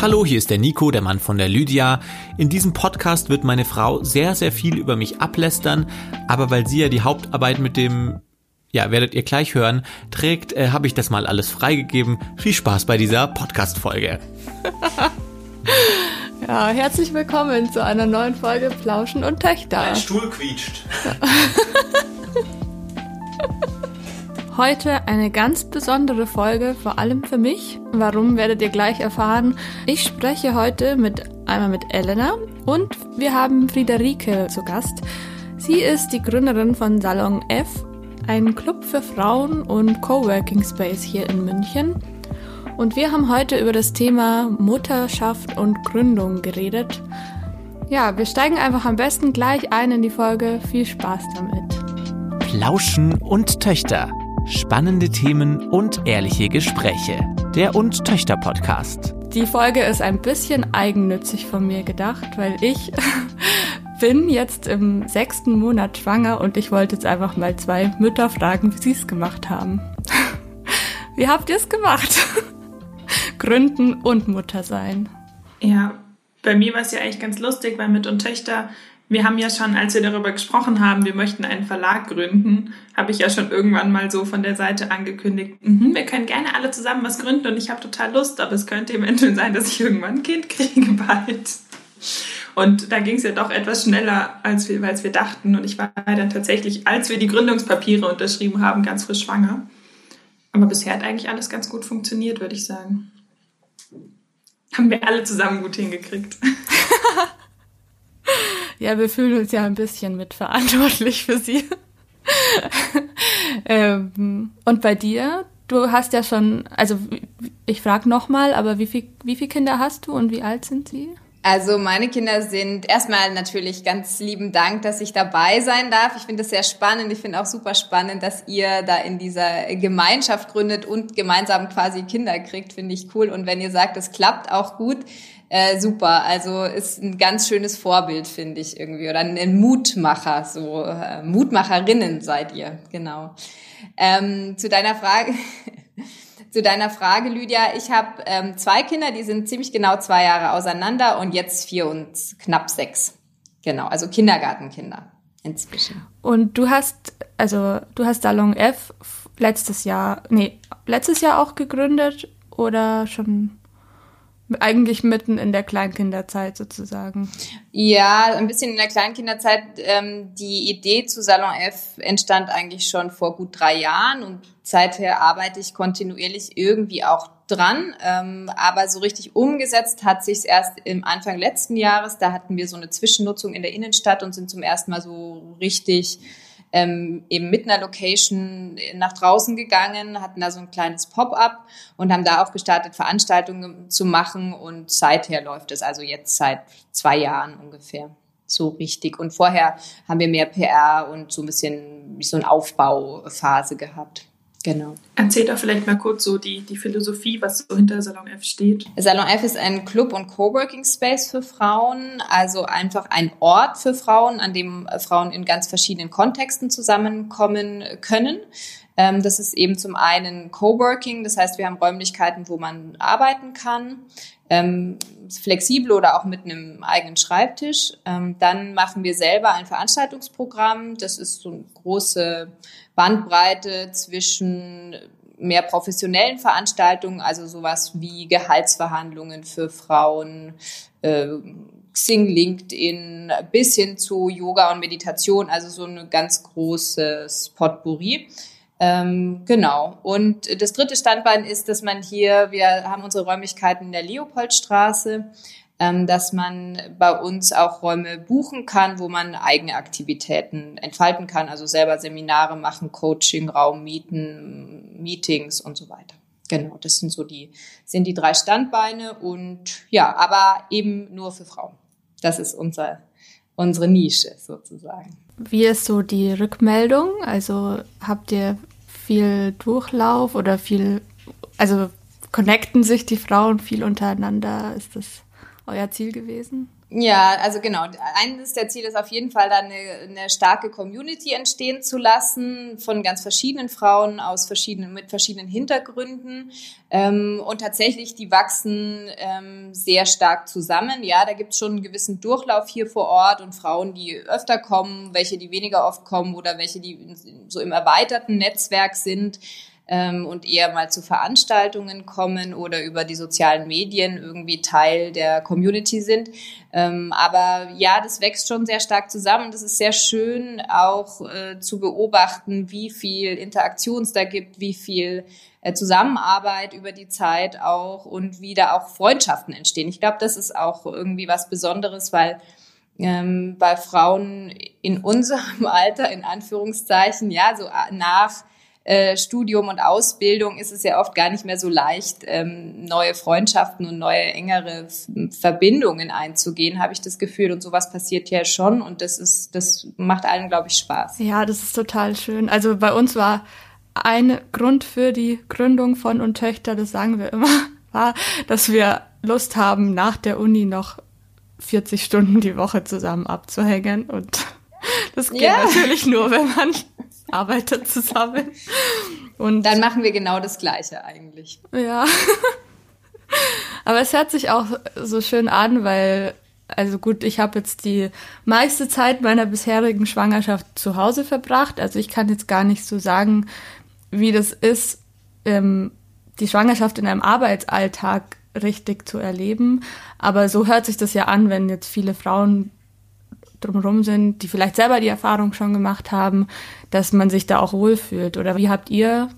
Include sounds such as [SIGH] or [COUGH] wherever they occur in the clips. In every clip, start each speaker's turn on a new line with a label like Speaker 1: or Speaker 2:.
Speaker 1: Hallo, hier ist der Nico, der Mann von der Lydia. In diesem Podcast wird meine Frau sehr, sehr viel über mich ablästern, aber weil sie ja die Hauptarbeit mit dem, ja, werdet ihr gleich hören, trägt, äh, habe ich das mal alles freigegeben. Viel Spaß bei dieser Podcast-Folge. [LAUGHS]
Speaker 2: ja, herzlich willkommen zu einer neuen Folge Plauschen und Töchter.
Speaker 1: Mein Stuhl quietscht. [LAUGHS]
Speaker 2: Heute eine ganz besondere Folge, vor allem für mich. Warum werdet ihr gleich erfahren. Ich spreche heute mit einmal mit Elena und wir haben Friederike zu Gast. Sie ist die Gründerin von Salon F, ein Club für Frauen und Coworking Space hier in München. Und wir haben heute über das Thema Mutterschaft und Gründung geredet. Ja, wir steigen einfach am besten gleich ein in die Folge. Viel Spaß damit.
Speaker 1: Plauschen und Töchter Spannende Themen und ehrliche Gespräche. Der Und Töchter Podcast.
Speaker 2: Die Folge ist ein bisschen eigennützig von mir gedacht, weil ich [LAUGHS] bin jetzt im sechsten Monat schwanger und ich wollte jetzt einfach mal zwei Mütter fragen, wie sie es gemacht haben. [LAUGHS] Wie habt ihr es gemacht? [LAUGHS] Gründen und Mutter sein.
Speaker 3: Ja, bei mir war es ja eigentlich ganz lustig, weil mit und Töchter wir haben ja schon, als wir darüber gesprochen haben, wir möchten einen Verlag gründen, habe ich ja schon irgendwann mal so von der Seite angekündigt, mhm, wir können gerne alle zusammen was gründen und ich habe total Lust, aber es könnte eventuell sein, dass ich irgendwann ein Kind kriege [LAUGHS] bald. Und da ging es ja doch etwas schneller, als wir, als wir dachten. Und ich war dann tatsächlich, als wir die Gründungspapiere unterschrieben haben, ganz frisch schwanger. Aber bisher hat eigentlich alles ganz gut funktioniert, würde ich sagen. Haben wir alle zusammen gut hingekriegt. [LAUGHS]
Speaker 2: Ja, wir fühlen uns ja ein bisschen mitverantwortlich für sie. [LAUGHS] ähm, und bei dir? Du hast ja schon, also ich frage nochmal, aber wie viel, wie viele Kinder hast du und wie alt sind sie?
Speaker 4: Also meine Kinder sind erstmal natürlich ganz lieben Dank, dass ich dabei sein darf. Ich finde das sehr spannend. Ich finde auch super spannend, dass ihr da in dieser Gemeinschaft gründet und gemeinsam quasi Kinder kriegt. Finde ich cool. Und wenn ihr sagt, es klappt auch gut, äh, super. Also ist ein ganz schönes Vorbild, finde ich irgendwie. Oder ein Mutmacher, so äh, Mutmacherinnen seid ihr, genau. Ähm, zu deiner Frage. [LAUGHS] zu deiner Frage, Lydia, ich habe ähm, zwei Kinder, die sind ziemlich genau zwei Jahre auseinander und jetzt vier und knapp sechs. Genau, also Kindergartenkinder inzwischen.
Speaker 2: Und du hast, also du hast Salon F letztes Jahr, nee, letztes Jahr auch gegründet oder schon eigentlich mitten in der Kleinkinderzeit sozusagen.
Speaker 4: Ja, ein bisschen in der Kleinkinderzeit. Ähm, die Idee zu Salon F entstand eigentlich schon vor gut drei Jahren und seither arbeite ich kontinuierlich irgendwie auch dran. Ähm, aber so richtig umgesetzt hat sich erst im Anfang letzten Jahres. Da hatten wir so eine Zwischennutzung in der Innenstadt und sind zum ersten Mal so richtig ähm, eben mit einer Location nach draußen gegangen, hatten da so ein kleines Pop-up und haben da auch gestartet, Veranstaltungen zu machen. Und seither läuft es also jetzt seit zwei Jahren ungefähr so richtig. Und vorher haben wir mehr PR und so ein bisschen so eine Aufbauphase gehabt. Genau.
Speaker 3: Erzähl doch vielleicht mal kurz so die, die Philosophie, was so hinter Salon F steht.
Speaker 4: Salon F ist ein Club- und Coworking Space für Frauen, also einfach ein Ort für Frauen, an dem Frauen in ganz verschiedenen Kontexten zusammenkommen können. Ähm, das ist eben zum einen Coworking, das heißt, wir haben Räumlichkeiten, wo man arbeiten kann, ähm, flexibel oder auch mit einem eigenen Schreibtisch. Ähm, dann machen wir selber ein Veranstaltungsprogramm. Das ist so eine große Bandbreite zwischen mehr professionellen Veranstaltungen, also sowas wie Gehaltsverhandlungen für Frauen, äh, Xing, LinkedIn, bis hin zu Yoga und Meditation, also so eine ganz großes Potpourri. Ähm, genau. Und das dritte Standbein ist, dass man hier, wir haben unsere Räumlichkeiten in der Leopoldstraße, dass man bei uns auch Räume buchen kann, wo man eigene Aktivitäten entfalten kann, also selber Seminare machen, Coaching, Raum mieten, Meetings und so weiter. Genau, das sind so die, sind die drei Standbeine und ja, aber eben nur für Frauen. Das ist unser, unsere Nische sozusagen.
Speaker 2: Wie ist so die Rückmeldung? Also habt ihr viel Durchlauf oder viel, also connecten sich die Frauen viel untereinander? Ist das euer Ziel gewesen?
Speaker 4: Ja, also genau. Eines der Ziele ist auf jeden Fall, da eine, eine starke Community entstehen zu lassen von ganz verschiedenen Frauen aus verschiedenen, mit verschiedenen Hintergründen. Ähm, und tatsächlich, die wachsen ähm, sehr stark zusammen. Ja, da gibt es schon einen gewissen Durchlauf hier vor Ort und Frauen, die öfter kommen, welche, die weniger oft kommen oder welche, die so im erweiterten Netzwerk sind ähm, und eher mal zu Veranstaltungen kommen oder über die sozialen Medien irgendwie Teil der Community sind. Ähm, aber ja, das wächst schon sehr stark zusammen. Das ist sehr schön auch äh, zu beobachten, wie viel Interaktion es da gibt, wie viel äh, Zusammenarbeit über die Zeit auch und wie da auch Freundschaften entstehen. Ich glaube, das ist auch irgendwie was Besonderes, weil ähm, bei Frauen in unserem [LAUGHS] Alter, in Anführungszeichen, ja, so nach äh, Studium und Ausbildung ist es ja oft gar nicht mehr so leicht, ähm, neue Freundschaften und neue engere Verbindungen einzugehen, habe ich das Gefühl. Und sowas passiert ja schon und das ist, das macht allen, glaube ich, Spaß.
Speaker 2: Ja, das ist total schön. Also bei uns war ein Grund für die Gründung von und Töchter, das sagen wir immer, [LAUGHS] war, dass wir Lust haben, nach der Uni noch 40 Stunden die Woche zusammen abzuhängen und das geht ja. natürlich nur, wenn man [LAUGHS] arbeitet zusammen.
Speaker 4: Und dann machen wir genau das Gleiche eigentlich.
Speaker 2: Ja. Aber es hört sich auch so schön an, weil, also gut, ich habe jetzt die meiste Zeit meiner bisherigen Schwangerschaft zu Hause verbracht. Also ich kann jetzt gar nicht so sagen, wie das ist, ähm, die Schwangerschaft in einem Arbeitsalltag richtig zu erleben. Aber so hört sich das ja an, wenn jetzt viele Frauen drumherum sind, die vielleicht selber die Erfahrung schon gemacht haben, dass man sich da auch wohlfühlt. Oder wie habt ihr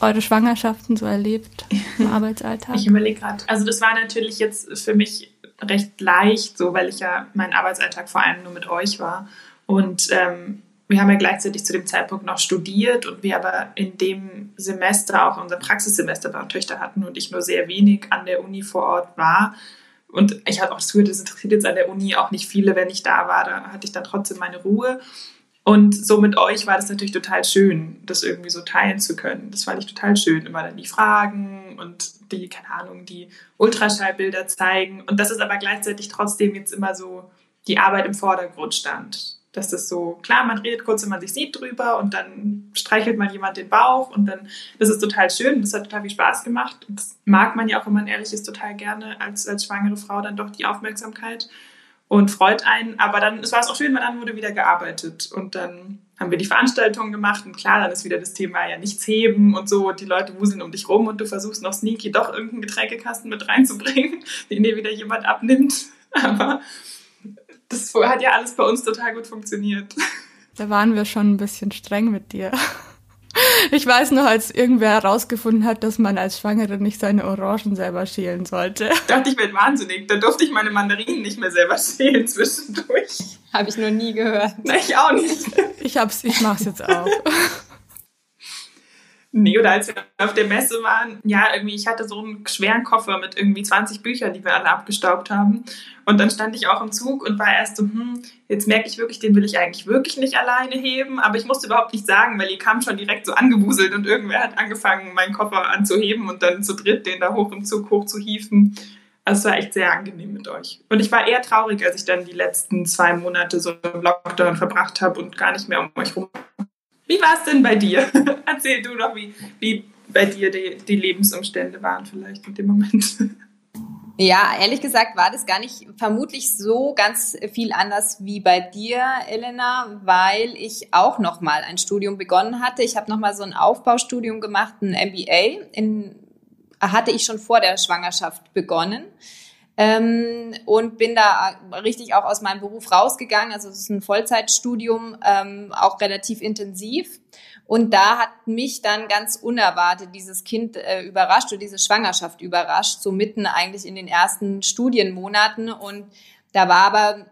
Speaker 2: eure Schwangerschaften so erlebt im [LAUGHS] Arbeitsalltag?
Speaker 3: Ich überlege gerade. Also das war natürlich jetzt für mich recht leicht, so weil ich ja mein Arbeitsalltag vor allem nur mit euch war. Und ähm, wir haben ja gleichzeitig zu dem Zeitpunkt noch studiert und wir aber in dem Semester auch unser Praxissemester bei Töchter hatten und ich nur sehr wenig an der Uni vor Ort war, und ich habe auch das Gefühl, das interessiert jetzt an der Uni auch nicht viele, wenn ich da war. Da hatte ich dann trotzdem meine Ruhe. Und so mit euch war das natürlich total schön, das irgendwie so teilen zu können. Das fand ich total schön. Immer dann die Fragen und die, keine Ahnung, die Ultraschallbilder zeigen. Und das ist aber gleichzeitig trotzdem jetzt immer so die Arbeit im Vordergrund stand dass das so, klar, man redet kurz, wenn man sich sieht drüber und dann streichelt man jemand den Bauch und dann, das ist total schön, das hat total viel Spaß gemacht. Und das mag man ja auch, wenn man ehrlich ist, total gerne als, als schwangere Frau dann doch die Aufmerksamkeit und freut einen. Aber dann war es auch schön, weil dann wurde wieder gearbeitet und dann haben wir die Veranstaltungen gemacht und klar, dann ist wieder das Thema ja nichts heben und so und die Leute wuseln um dich rum und du versuchst noch sneaky doch irgendeinen Getränkekasten mit reinzubringen, [LAUGHS] den dir wieder jemand abnimmt. [LAUGHS] Aber das hat ja alles bei uns total gut funktioniert. [LAUGHS]
Speaker 2: Da waren wir schon ein bisschen streng mit dir. [LAUGHS] Ich weiß noch, als irgendwer herausgefunden hat, dass man als Schwangere nicht seine Orangen selber schälen sollte.
Speaker 3: Dachte, ich werde wahnsinnig. Da durfte ich meine Mandarinen nicht mehr selber schälen zwischendurch.
Speaker 4: Habe ich noch nie gehört.
Speaker 3: Na, ich auch nicht.
Speaker 2: Ich hab's, ich mach's jetzt auch. [LAUGHS]
Speaker 3: Nee, oder als wir auf der Messe waren, ja, irgendwie, ich hatte so einen schweren Koffer mit irgendwie 20 Büchern, die wir alle abgestaubt haben. Und dann stand ich auch im Zug und war erst so, hm, jetzt merke ich wirklich, den will ich eigentlich wirklich nicht alleine heben. Aber ich musste überhaupt nicht sagen, weil ihr kam schon direkt so angewuselt und irgendwer hat angefangen, meinen Koffer anzuheben und dann zu dritt den da hoch im Zug hoch zu hieven. Also es war echt sehr angenehm mit euch. Und ich war eher traurig, als ich dann die letzten zwei Monate so im Lockdown verbracht habe und gar nicht mehr um euch rum wie war es denn bei dir? [LAUGHS] Erzähl du doch, wie, wie bei dir die, die Lebensumstände waren vielleicht in dem Moment. [LAUGHS]
Speaker 4: Ja, ehrlich gesagt war das gar nicht vermutlich so ganz viel anders wie bei dir, Elena, weil ich auch noch mal ein Studium begonnen hatte. Ich habe noch mal so ein Aufbaustudium gemacht, ein MBA. In, hatte ich schon vor der Schwangerschaft begonnen ähm, und bin da richtig auch aus meinem Beruf rausgegangen. Also es ist ein Vollzeitstudium, ähm, auch relativ intensiv. Und da hat mich dann ganz unerwartet dieses Kind äh, überrascht oder diese Schwangerschaft überrascht, so mitten eigentlich in den ersten Studienmonaten. Und da war aber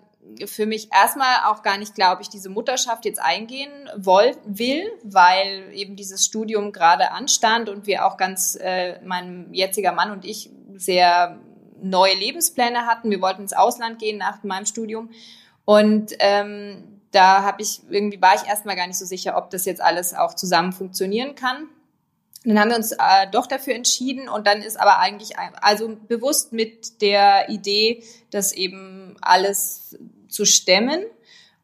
Speaker 4: für mich erstmal auch gar nicht, glaube ich, diese Mutterschaft jetzt eingehen woll, will, weil eben dieses Studium gerade anstand und wir auch ganz, äh, mein jetziger Mann und ich sehr neue Lebenspläne hatten. Wir wollten ins Ausland gehen nach meinem Studium. Und ähm, da habe ich irgendwie war ich erstmal gar nicht so sicher, ob das jetzt alles auch zusammen funktionieren kann. dann haben wir uns äh, doch dafür entschieden und dann ist aber eigentlich, also bewusst mit der Idee, das eben alles zu stemmen.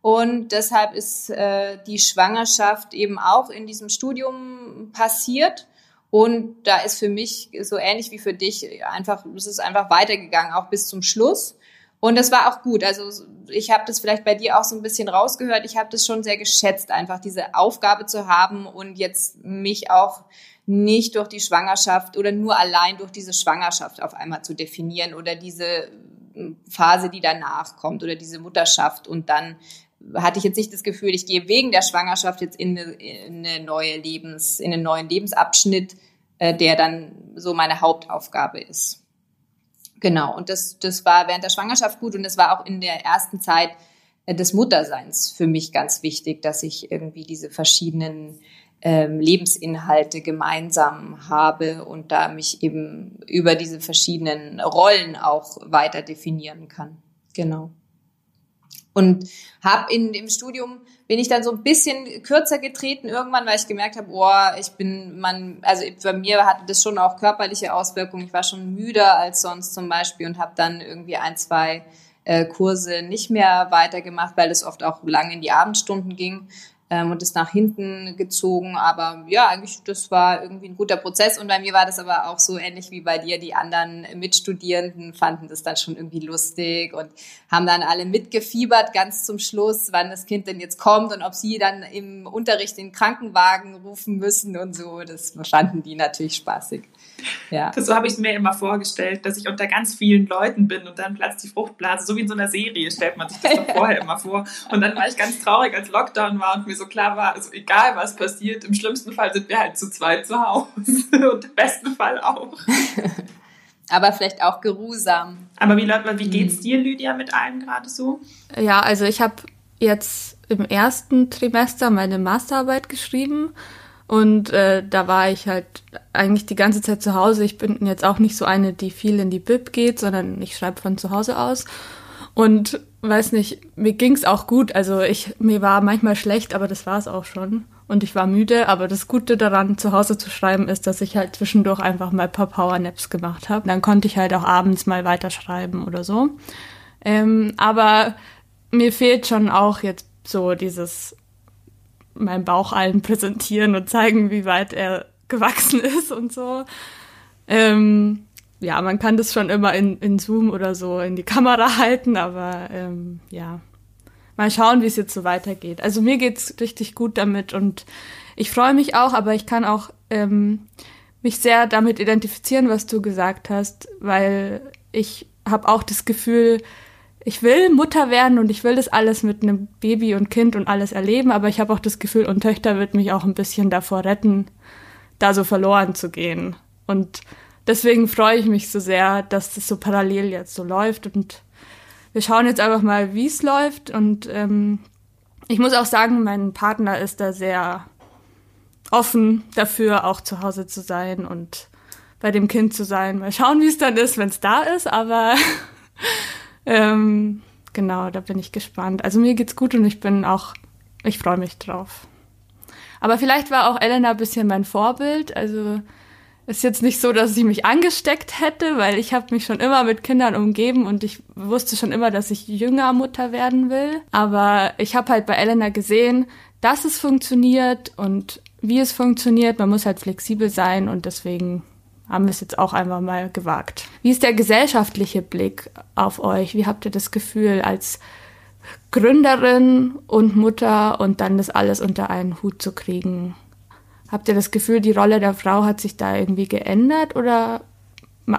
Speaker 4: Und deshalb ist äh, die Schwangerschaft eben auch in diesem Studium passiert. Und da ist für mich so ähnlich wie für dich einfach, es ist einfach weitergegangen, auch bis zum Schluss. Und das war auch gut. Also ich habe das vielleicht bei dir auch so ein bisschen rausgehört. Ich habe das schon sehr geschätzt, einfach diese Aufgabe zu haben und jetzt mich auch nicht durch die Schwangerschaft oder nur allein durch diese Schwangerschaft auf einmal zu definieren oder diese Phase, die danach kommt oder diese Mutterschaft und dann hatte ich jetzt nicht das Gefühl, ich gehe wegen der Schwangerschaft jetzt in eine, in eine neue Lebens, in einen neuen Lebensabschnitt, äh, der dann so meine Hauptaufgabe ist. Genau. Und das, das war während der Schwangerschaft gut und das war auch in der ersten Zeit äh, des Mutterseins für mich ganz wichtig, dass ich irgendwie diese verschiedenen ähm, Lebensinhalte gemeinsam habe und da mich eben über diese verschiedenen Rollen auch weiter definieren kann. Genau. Und habe in dem Studium bin ich dann so ein bisschen kürzer getreten irgendwann, weil ich gemerkt habe, oh, ich bin man, also bei mir hatte das schon auch körperliche Auswirkungen. Ich war schon müder als sonst zum Beispiel und habe dann irgendwie ein, zwei äh, Kurse nicht mehr weitergemacht, weil es oft auch lang in die Abendstunden ging ähm, und ist nach hinten gezogen. Aber ja, eigentlich, das war irgendwie ein guter Prozess. Und bei mir war das aber auch so ähnlich wie bei dir. Die anderen Mitstudierenden fanden das dann schon irgendwie lustig und haben dann alle mitgefiebert ganz zum Schluss, wann das Kind denn jetzt kommt und ob sie dann im Unterricht den Krankenwagen rufen müssen und so. Das fanden die natürlich spaßig.
Speaker 3: Ja. Das, [LAUGHS] so habe ich es mir immer vorgestellt, dass ich unter ganz vielen Leuten bin und dann platzt die Fruchtblase. So wie in so einer Serie stellt man sich das doch [LAUGHS] vorher immer vor. Und dann war ich ganz traurig, als Lockdown war und mir so klar war, also egal was passiert, im schlimmsten Fall sind wir halt zu zweit zu Hause. [LAUGHS] und im besten Fall auch.
Speaker 4: Aber vielleicht auch geruhsam.
Speaker 3: Aber wie, wie geht's dir, Lydia, mit allem gerade so?
Speaker 2: Ja, also ich habe jetzt im ersten Trimester meine Masterarbeit geschrieben und äh, da war ich halt eigentlich die ganze Zeit zu Hause. Ich bin jetzt auch nicht so eine, die viel in die Bib geht, sondern ich schreibe von zu Hause aus. Und weiß nicht, mir ging's auch gut. Also ich, mir war manchmal schlecht, aber das war's auch schon. Und ich war müde, aber das Gute daran, zu Hause zu schreiben, ist, dass ich halt zwischendurch einfach mal ein paar Powernaps gemacht habe. Dann konnte ich halt auch abends mal weiterschreiben oder so. Ähm, aber mir fehlt schon auch jetzt so dieses meinen Bauch allen präsentieren und zeigen, wie weit er gewachsen [LAUGHS] ist und so. Ähm, ja, man kann das schon immer in, in Zoom oder so in die Kamera [LAUGHS] halten, aber ähm, ja, mal schauen, wie es jetzt so weitergeht. Also mir geht's richtig gut damit und ich freue mich auch, aber ich kann auch ähm, mich sehr damit identifizieren, was du gesagt hast, weil ich habe auch das Gefühl, ich will Mutter werden und ich will das alles mit einem Baby und Kind und alles erleben, aber ich habe auch das Gefühl, und Töchter wird mich auch ein bisschen davor retten, da so verloren zu gehen. Und deswegen freue ich mich so sehr, dass das so parallel jetzt so läuft und wir schauen jetzt einfach mal, wie es läuft und ähm, ich muss auch sagen, mein Partner ist da sehr offen dafür, auch zu Hause zu sein und bei dem Kind zu sein. Mal schauen, wie es dann ist, wenn es da ist, aber [LAUGHS] Ähm, genau, da bin ich gespannt. Also mir geht's gut und ich bin auch, ich freue mich drauf. Aber vielleicht war auch Elena ein bisschen mein Vorbild. Also ist jetzt nicht so, dass sie mich angesteckt hätte, weil ich habe mich schon immer mit Kindern umgeben und ich wusste schon immer, dass ich jünger Mutter werden will. Aber ich habe halt bei Elena gesehen, dass es funktioniert und wie es funktioniert. Man muss halt flexibel sein und deswegen haben wir es jetzt auch einfach mal gewagt. Wie ist der gesellschaftliche Blick auf euch? Wie habt ihr das Gefühl als Gründerin und Mutter und dann das alles unter einen Hut zu kriegen? Habt ihr das Gefühl, die Rolle der Frau hat sich da irgendwie geändert oder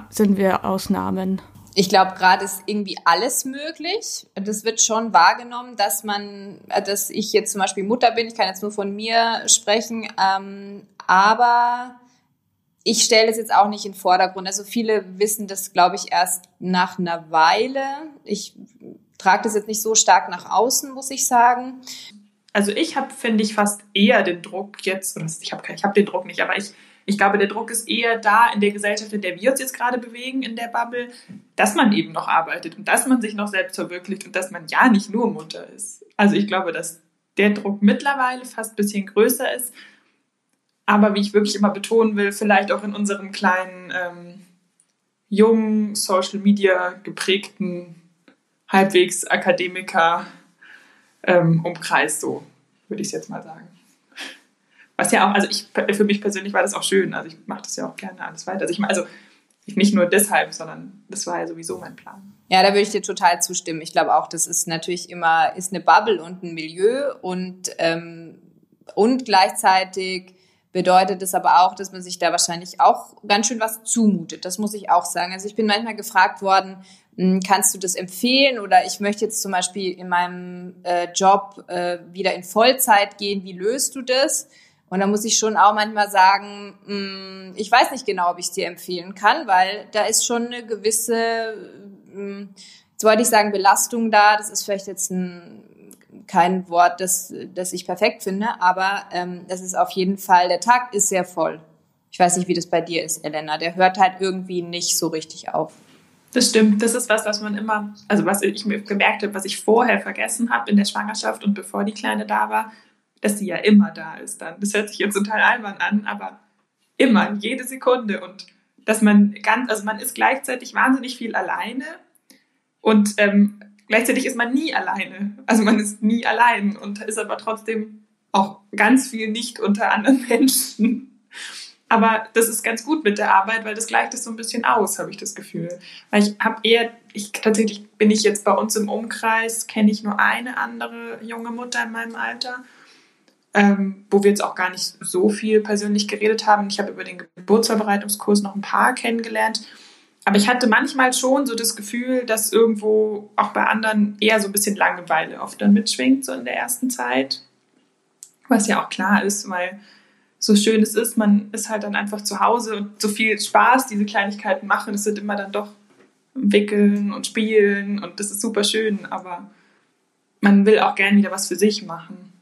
Speaker 2: sind wir Ausnahmen?
Speaker 4: Ich glaube, gerade ist irgendwie alles möglich. Das wird schon wahrgenommen, dass man, dass ich jetzt zum Beispiel Mutter bin. Ich kann jetzt nur von mir sprechen. Ähm, aber ich stelle das jetzt auch nicht in den Vordergrund. Also viele wissen das, glaube ich, erst nach einer Weile. Ich trage das jetzt nicht so stark nach außen, muss ich sagen.
Speaker 3: Also ich habe, finde ich, fast eher den Druck jetzt, oder ich habe ich hab den Druck nicht, aber ich, ich glaube, der Druck ist eher da in der Gesellschaft, in der wir uns jetzt gerade bewegen, in der Bubble, dass man eben noch arbeitet und dass man sich noch selbst verwirklicht und dass man ja nicht nur Mutter ist. Also ich glaube, dass der Druck mittlerweile fast ein bisschen größer ist aber wie ich wirklich immer betonen will, vielleicht auch in unserem kleinen, ähm, jungen, Social Media geprägten, halbwegs Akademiker ähm, Umkreis, so würde ich es jetzt mal sagen. Was ja auch, also ich, für mich persönlich war das auch schön. Also ich mache das ja auch gerne alles weiter. Also ich, also nicht nur deshalb, sondern das war ja sowieso mein Plan.
Speaker 4: Ja, da würde ich dir total zustimmen. Ich glaube auch, das ist natürlich immer, ist eine Bubble und ein Milieu und, ähm, und gleichzeitig bedeutet es aber auch, dass man sich da wahrscheinlich auch ganz schön was zumutet. Das muss ich auch sagen. Also ich bin manchmal gefragt worden, hm, kannst du das empfehlen oder ich möchte jetzt zum Beispiel in meinem äh, Job äh, wieder in Vollzeit gehen. Wie löst du das? Und da muss ich schon auch manchmal sagen, mh, hm, ich weiß nicht genau, ob ich es dir empfehlen kann, weil da ist schon eine gewisse, mh, hm, jetzt wollte ich sagen, Belastung da. Das ist vielleicht jetzt ein, kein Wort, das, das ich perfekt finde, aber ähm, das ist auf jeden Fall, der Tag ist sehr voll. Ich weiß nicht, wie das bei dir ist, Elena. Der hört halt irgendwie nicht so richtig auf.
Speaker 3: Das stimmt. Das ist was, was man immer, also was ich mir gemerkt habe, was ich vorher vergessen habe in der Schwangerschaft und bevor die Kleine da war, dass sie ja immer da ist dann. Das hört sich jetzt total albern an, aber immer, jede Sekunde. Und dass man ganz, also man ist gleichzeitig wahnsinnig viel alleine und ähm, gleichzeitig ist man nie alleine. Also man ist nie allein und ist aber trotzdem auch ganz viel nicht unter anderen Menschen. Aber das ist ganz gut mit der Arbeit, weil das gleicht es so ein bisschen aus, habe ich das Gefühl. Weil ich habe eher, ich tatsächlich bin ich jetzt bei uns im Umkreis, kenne ich nur eine andere junge Mutter in meinem Alter ähm, wo wir jetzt auch gar nicht so viel persönlich geredet haben. Ich habe über den Geburtsvorbereitungskurs noch ein paar kennengelernt. Aber ich hatte manchmal schon so das Gefühl, dass irgendwo auch bei anderen eher so ein bisschen Langeweile oft dann mitschwingt, so in der ersten Zeit. Was ja auch klar ist, weil so schön es ist, man ist halt dann einfach zu Hause und so viel Spaß diese Kleinigkeiten machen. Es sind immer dann doch wickeln und spielen und das ist super schön, aber man will auch gern wieder was für sich machen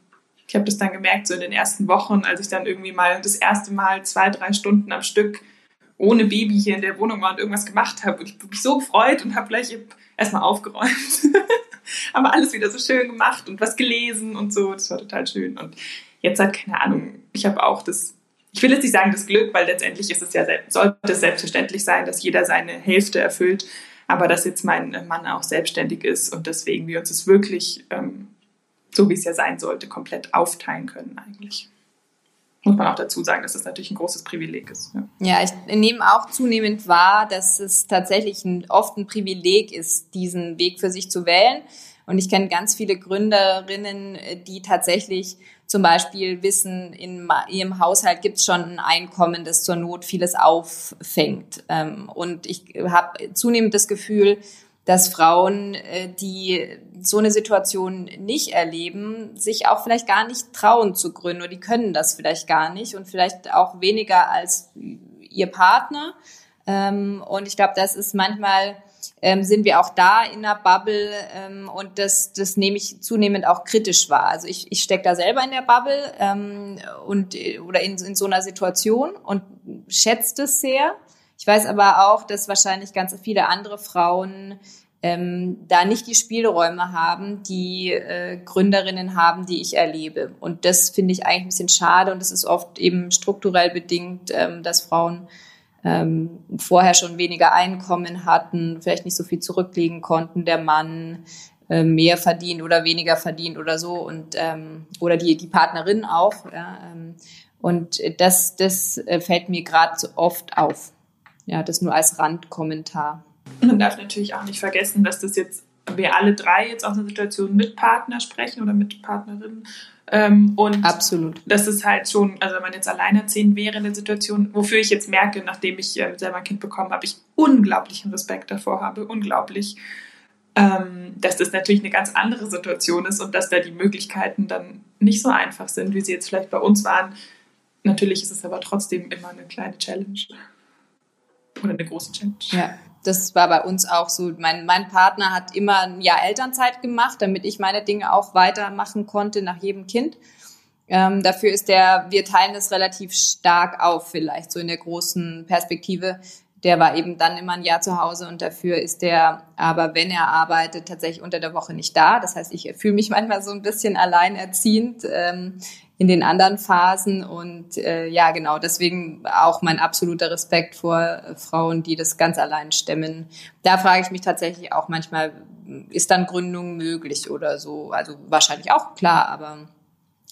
Speaker 3: ich habe das dann gemerkt, so in den ersten Wochen, als ich dann irgendwie mal das erste Mal zwei, drei Stunden am Stück ohne Baby hier in der Wohnung war und irgendwas gemacht habe. Und ich habe mich so gefreut und habe gleich erstmal aufgeräumt. [LAUGHS] Aber alles wieder so schön gemacht und was gelesen und so. Das war total schön. Und jetzt hat keine Ahnung, ich habe auch das, ich will jetzt nicht sagen das Glück, weil letztendlich ist es ja, sollte es selbstverständlich sein, dass jeder seine Hälfte erfüllt. Aber dass jetzt mein Mann auch selbstständig ist und deswegen wir uns es wirklich ähm, so wie es ja sein sollte, komplett aufteilen können eigentlich. Muss man auch dazu sagen, dass das natürlich ein großes Privileg ist.
Speaker 4: Ja, ja ich nehme auch zunehmend wahr, dass es tatsächlich ein, oft ein Privileg ist, diesen Weg für sich zu wählen. Und ich kenne ganz viele Gründerinnen, die tatsächlich zum Beispiel wissen, in ihrem Haushalt gibt es schon ein Einkommen, das zur Not vieles auffängt. Ähm, und ich habe zunehmend das Gefühl, dass Frauen, äh, die so eine Situation nicht erleben, sich auch vielleicht gar nicht trauen zu gründen oder die können das vielleicht gar nicht und vielleicht auch weniger als ihr Partner. Ähm, und ich glaube, das ist manchmal ähm, sind wir auch da in einer Bubble ähm, und das, das nehme ich zunehmend auch kritisch wahr. Also ich, ich stecke da selber in der Bubble und oder in, in so einer Situation und schätze das sehr. Ich weiß aber auch, dass wahrscheinlich ganz viele andere Frauen ähm, da nicht die Spielräume haben, die äh, Gründerinnen haben, die ich erlebe. Und das finde ich eigentlich ein bisschen schade und es ist oft eben strukturell bedingt, ähm, dass Frauen ähm, vorher schon weniger Einkommen hatten, vielleicht nicht so viel zurücklegen konnten, der Mann äh, mehr verdient oder weniger verdient oder so und ähm, oder die die Partnerin auch. Ja, ähm, und das das äh, fällt mir gerade so oft auf. Ja, das nur als Randkommentar.
Speaker 3: Man darf natürlich auch nicht vergessen, dass das jetzt wir alle drei jetzt aus einer Situation mit Partner sprechen oder mit Partnerinnen. Ähm, und
Speaker 4: Absolut.
Speaker 3: Das ist halt schon, also wenn man jetzt alleinerziehend wäre in der Situation, wofür ich jetzt merke, nachdem ich äh, selber ein Kind bekommen habe, ich unglaublichen Respekt davor habe, unglaublich, ähm, dass das natürlich eine ganz andere Situation ist und dass da die Möglichkeiten dann nicht so einfach sind, wie sie jetzt vielleicht bei uns waren. Natürlich ist es aber trotzdem immer eine kleine Challenge. Oder eine große Challenge.
Speaker 4: Ja das war bei uns auch so. Mein, mein Partner hat immer ein Jahr Elternzeit gemacht, damit ich meine Dinge auch weitermachen konnte nach jedem Kind. Ähm, dafür ist der, wir teilen es relativ stark auf, vielleicht so in der großen Perspektive. Der war eben dann immer ein Jahr zu Hause und dafür ist der aber, wenn er arbeitet, tatsächlich unter der Woche nicht da. Das heißt, ich fühle mich [LAUGHS] manchmal so ein bisschen alleinerziehend ähm, in den anderen Phasen und äh, ja, genau, deswegen auch mein absoluter Respekt vor äh, Frauen, die das ganz allein stemmen. Da frage ich mich tatsächlich auch manchmal, ist dann Gründung möglich oder so? Also wahrscheinlich auch klar, aber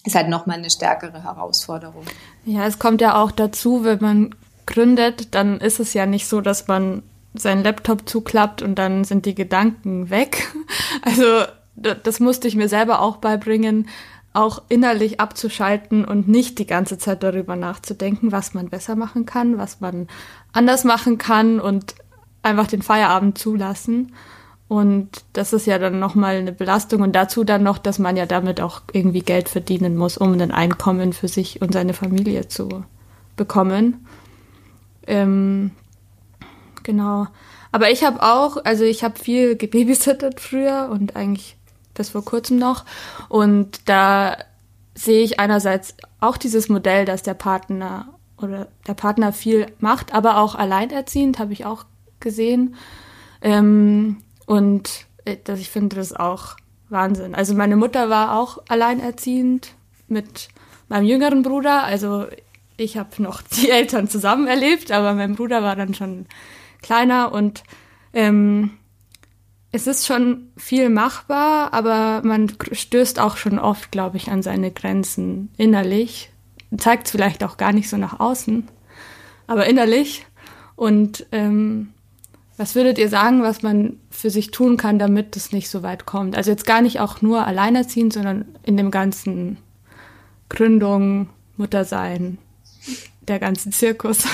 Speaker 4: ist halt nochmal eine stärkere Herausforderung.
Speaker 2: Ja, es kommt ja auch dazu, wenn man gründet, dann ist es ja nicht so, dass man seinen Laptop zuklappt und dann sind die Gedanken weg. [LAUGHS] Also das musste ich mir selber auch beibringen, auch innerlich abzuschalten und nicht die ganze Zeit darüber nachzudenken, was man besser machen kann, was man anders machen kann und einfach den Feierabend zulassen. Und das ist ja dann nochmal eine Belastung und dazu dann noch, dass man ja damit auch irgendwie Geld verdienen muss, um ein Einkommen für sich und seine Familie zu bekommen. Ähm, genau. Aber ich habe auch, also ich habe viel [LAUGHS] gebabysittet früher und eigentlich bis vor kurzem noch. Und da sehe ich einerseits auch dieses Modell, dass der Partner oder der Partner viel macht, aber auch alleinerziehend, habe ich auch gesehen. Ähm, und äh, dass ich finde das auch Wahnsinn. Also meine Mutter war auch alleinerziehend mit meinem jüngeren Bruder. Also ich habe noch [LAUGHS] die Eltern zusammen erlebt, aber mein Bruder war dann schon kleiner und ähm, es ist schon viel machbar, aber man stößt auch schon oft, glaube ich, an seine Grenzen innerlich. Zeigt es vielleicht auch gar nicht so nach außen, aber innerlich. Und ähm, was würdet ihr sagen, was man für sich tun kann, damit es nicht so weit kommt? Also jetzt gar nicht auch nur alleinerziehend, sondern in dem ganzen Gründung, Muttersein, der ganze Zirkus.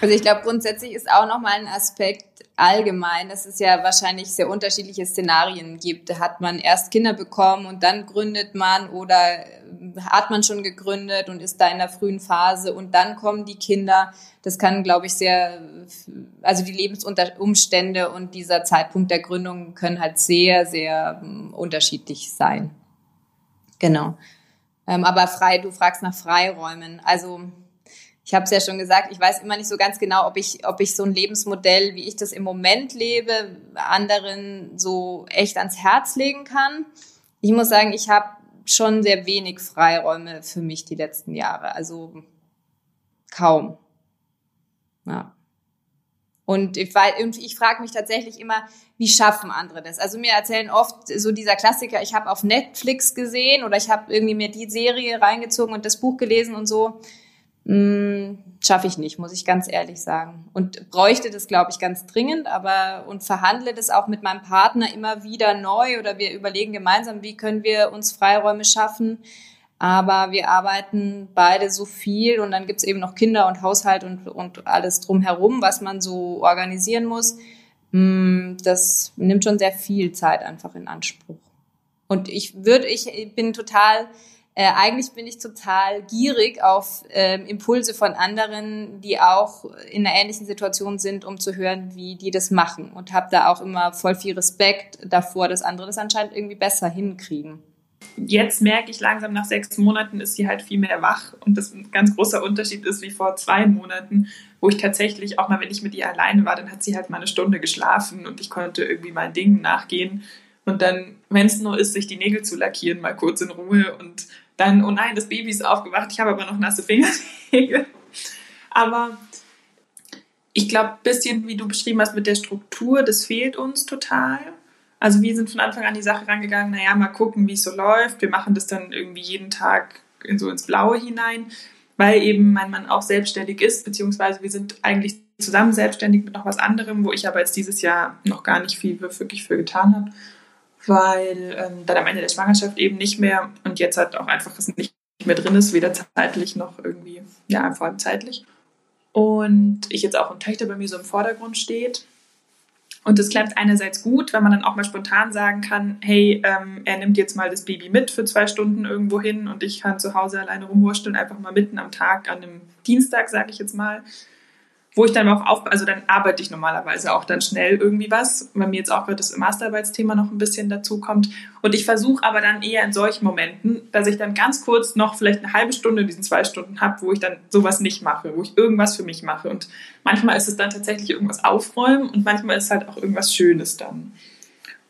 Speaker 4: Also ich glaube, grundsätzlich ist auch nochmal ein Aspekt allgemein, dass es ja wahrscheinlich sehr unterschiedliche Szenarien gibt. Hat man erst Kinder bekommen und dann gründet man oder hat man schon gegründet und ist da in der frühen Phase und dann kommen die Kinder. Das kann, glaube ich, sehr, also die Lebensumstände und dieser Zeitpunkt der Gründung können halt sehr, sehr um, unterschiedlich sein. Genau. Ähm, aber frei, du fragst nach Freiräumen. Also ich habe es ja schon gesagt, ich weiß immer nicht so ganz genau, ob ich, ob ich so ein Lebensmodell, wie ich das im Moment lebe, anderen so echt ans Herz legen kann. Ich muss sagen, ich habe schon sehr wenig Freiräume für mich die letzten Jahre. Also kaum. Ja. Und ich, ich frage mich tatsächlich immer, wie schaffen andere das? Also mir erzählen oft so dieser Klassiker, ich habe auf Netflix gesehen oder ich habe irgendwie mir die Serie reingezogen und das Buch gelesen und so. Hm, schaffe ich nicht, muss ich ganz ehrlich sagen. Und bräuchte das, glaube ich, ganz dringend, aber und verhandle das auch mit meinem Partner immer wieder neu oder wir überlegen gemeinsam, wie können wir uns Freiräume schaffen. Aber wir arbeiten beide so viel und dann gibt's eben noch Kinder und Haushalt und, und alles drumherum, was man so organisieren muss. Hm, das nimmt schon sehr viel Zeit einfach in Anspruch. Und ich würde, ich bin total äh, eigentlich bin ich total gierig auf äh, Impulse von anderen, die auch in einer ähnlichen Situation sind, um zu hören, wie die das machen. Und habe da auch immer voll viel Respekt davor, dass andere das anscheinend irgendwie besser hinkriegen.
Speaker 3: Jetzt merke ich langsam, nach sechs Monaten ist sie halt viel mehr wach. Und das ein ganz großer Unterschied ist wie vor zwei Monaten, wo ich tatsächlich, auch mal wenn ich mit ihr alleine war, dann hat sie halt mal eine Stunde geschlafen und ich konnte irgendwie meinen Dingen nachgehen. Und dann, wenn es nur ist, sich die Nägel zu lackieren, mal kurz in Ruhe und dann, oh nein, das Baby ist aufgewacht, ich habe aber noch nasse Fingernägel. Aber ich glaube, ein bisschen, wie du beschrieben hast mit der Struktur, das fehlt uns total. Also wir sind von Anfang an die Sache rangegangen, naja, mal gucken, wie es so läuft. Wir machen das dann irgendwie jeden Tag in so ins Blaue hinein, weil eben mein Mann auch selbstständig ist, beziehungsweise wir sind eigentlich zusammen selbstständig mit noch was anderem, wo ich aber jetzt dieses Jahr noch gar nicht viel wirklich für getan habe weil ähm, dann am Ende der Schwangerschaft eben nicht mehr und jetzt halt auch einfach es nicht mehr drin ist, weder zeitlich noch irgendwie, ja, vor allem zeitlich. Und ich jetzt auch und Töchter bei mir so im Vordergrund steht. Und das klappt einerseits gut, wenn man dann auch mal spontan sagen kann, hey, ähm, er nimmt jetzt mal das Baby mit für zwei Stunden irgendwo hin und ich kann zu Hause alleine rumwurschteln, einfach mal mitten am Tag, an einem Dienstag, sage ich jetzt mal. Wo ich dann auch auf, also dann arbeite ich normalerweise auch dann schnell irgendwie was, weil mir jetzt auch gerade das Masterarbeitsthema noch ein bisschen dazu kommt. Und ich versuche aber dann eher in solchen Momenten, dass ich dann ganz kurz noch vielleicht eine halbe Stunde in diesen zwei Stunden habe, wo ich dann sowas nicht mache, wo ich irgendwas für mich mache. Und manchmal ist es dann tatsächlich irgendwas aufräumen und manchmal ist es halt auch irgendwas Schönes dann.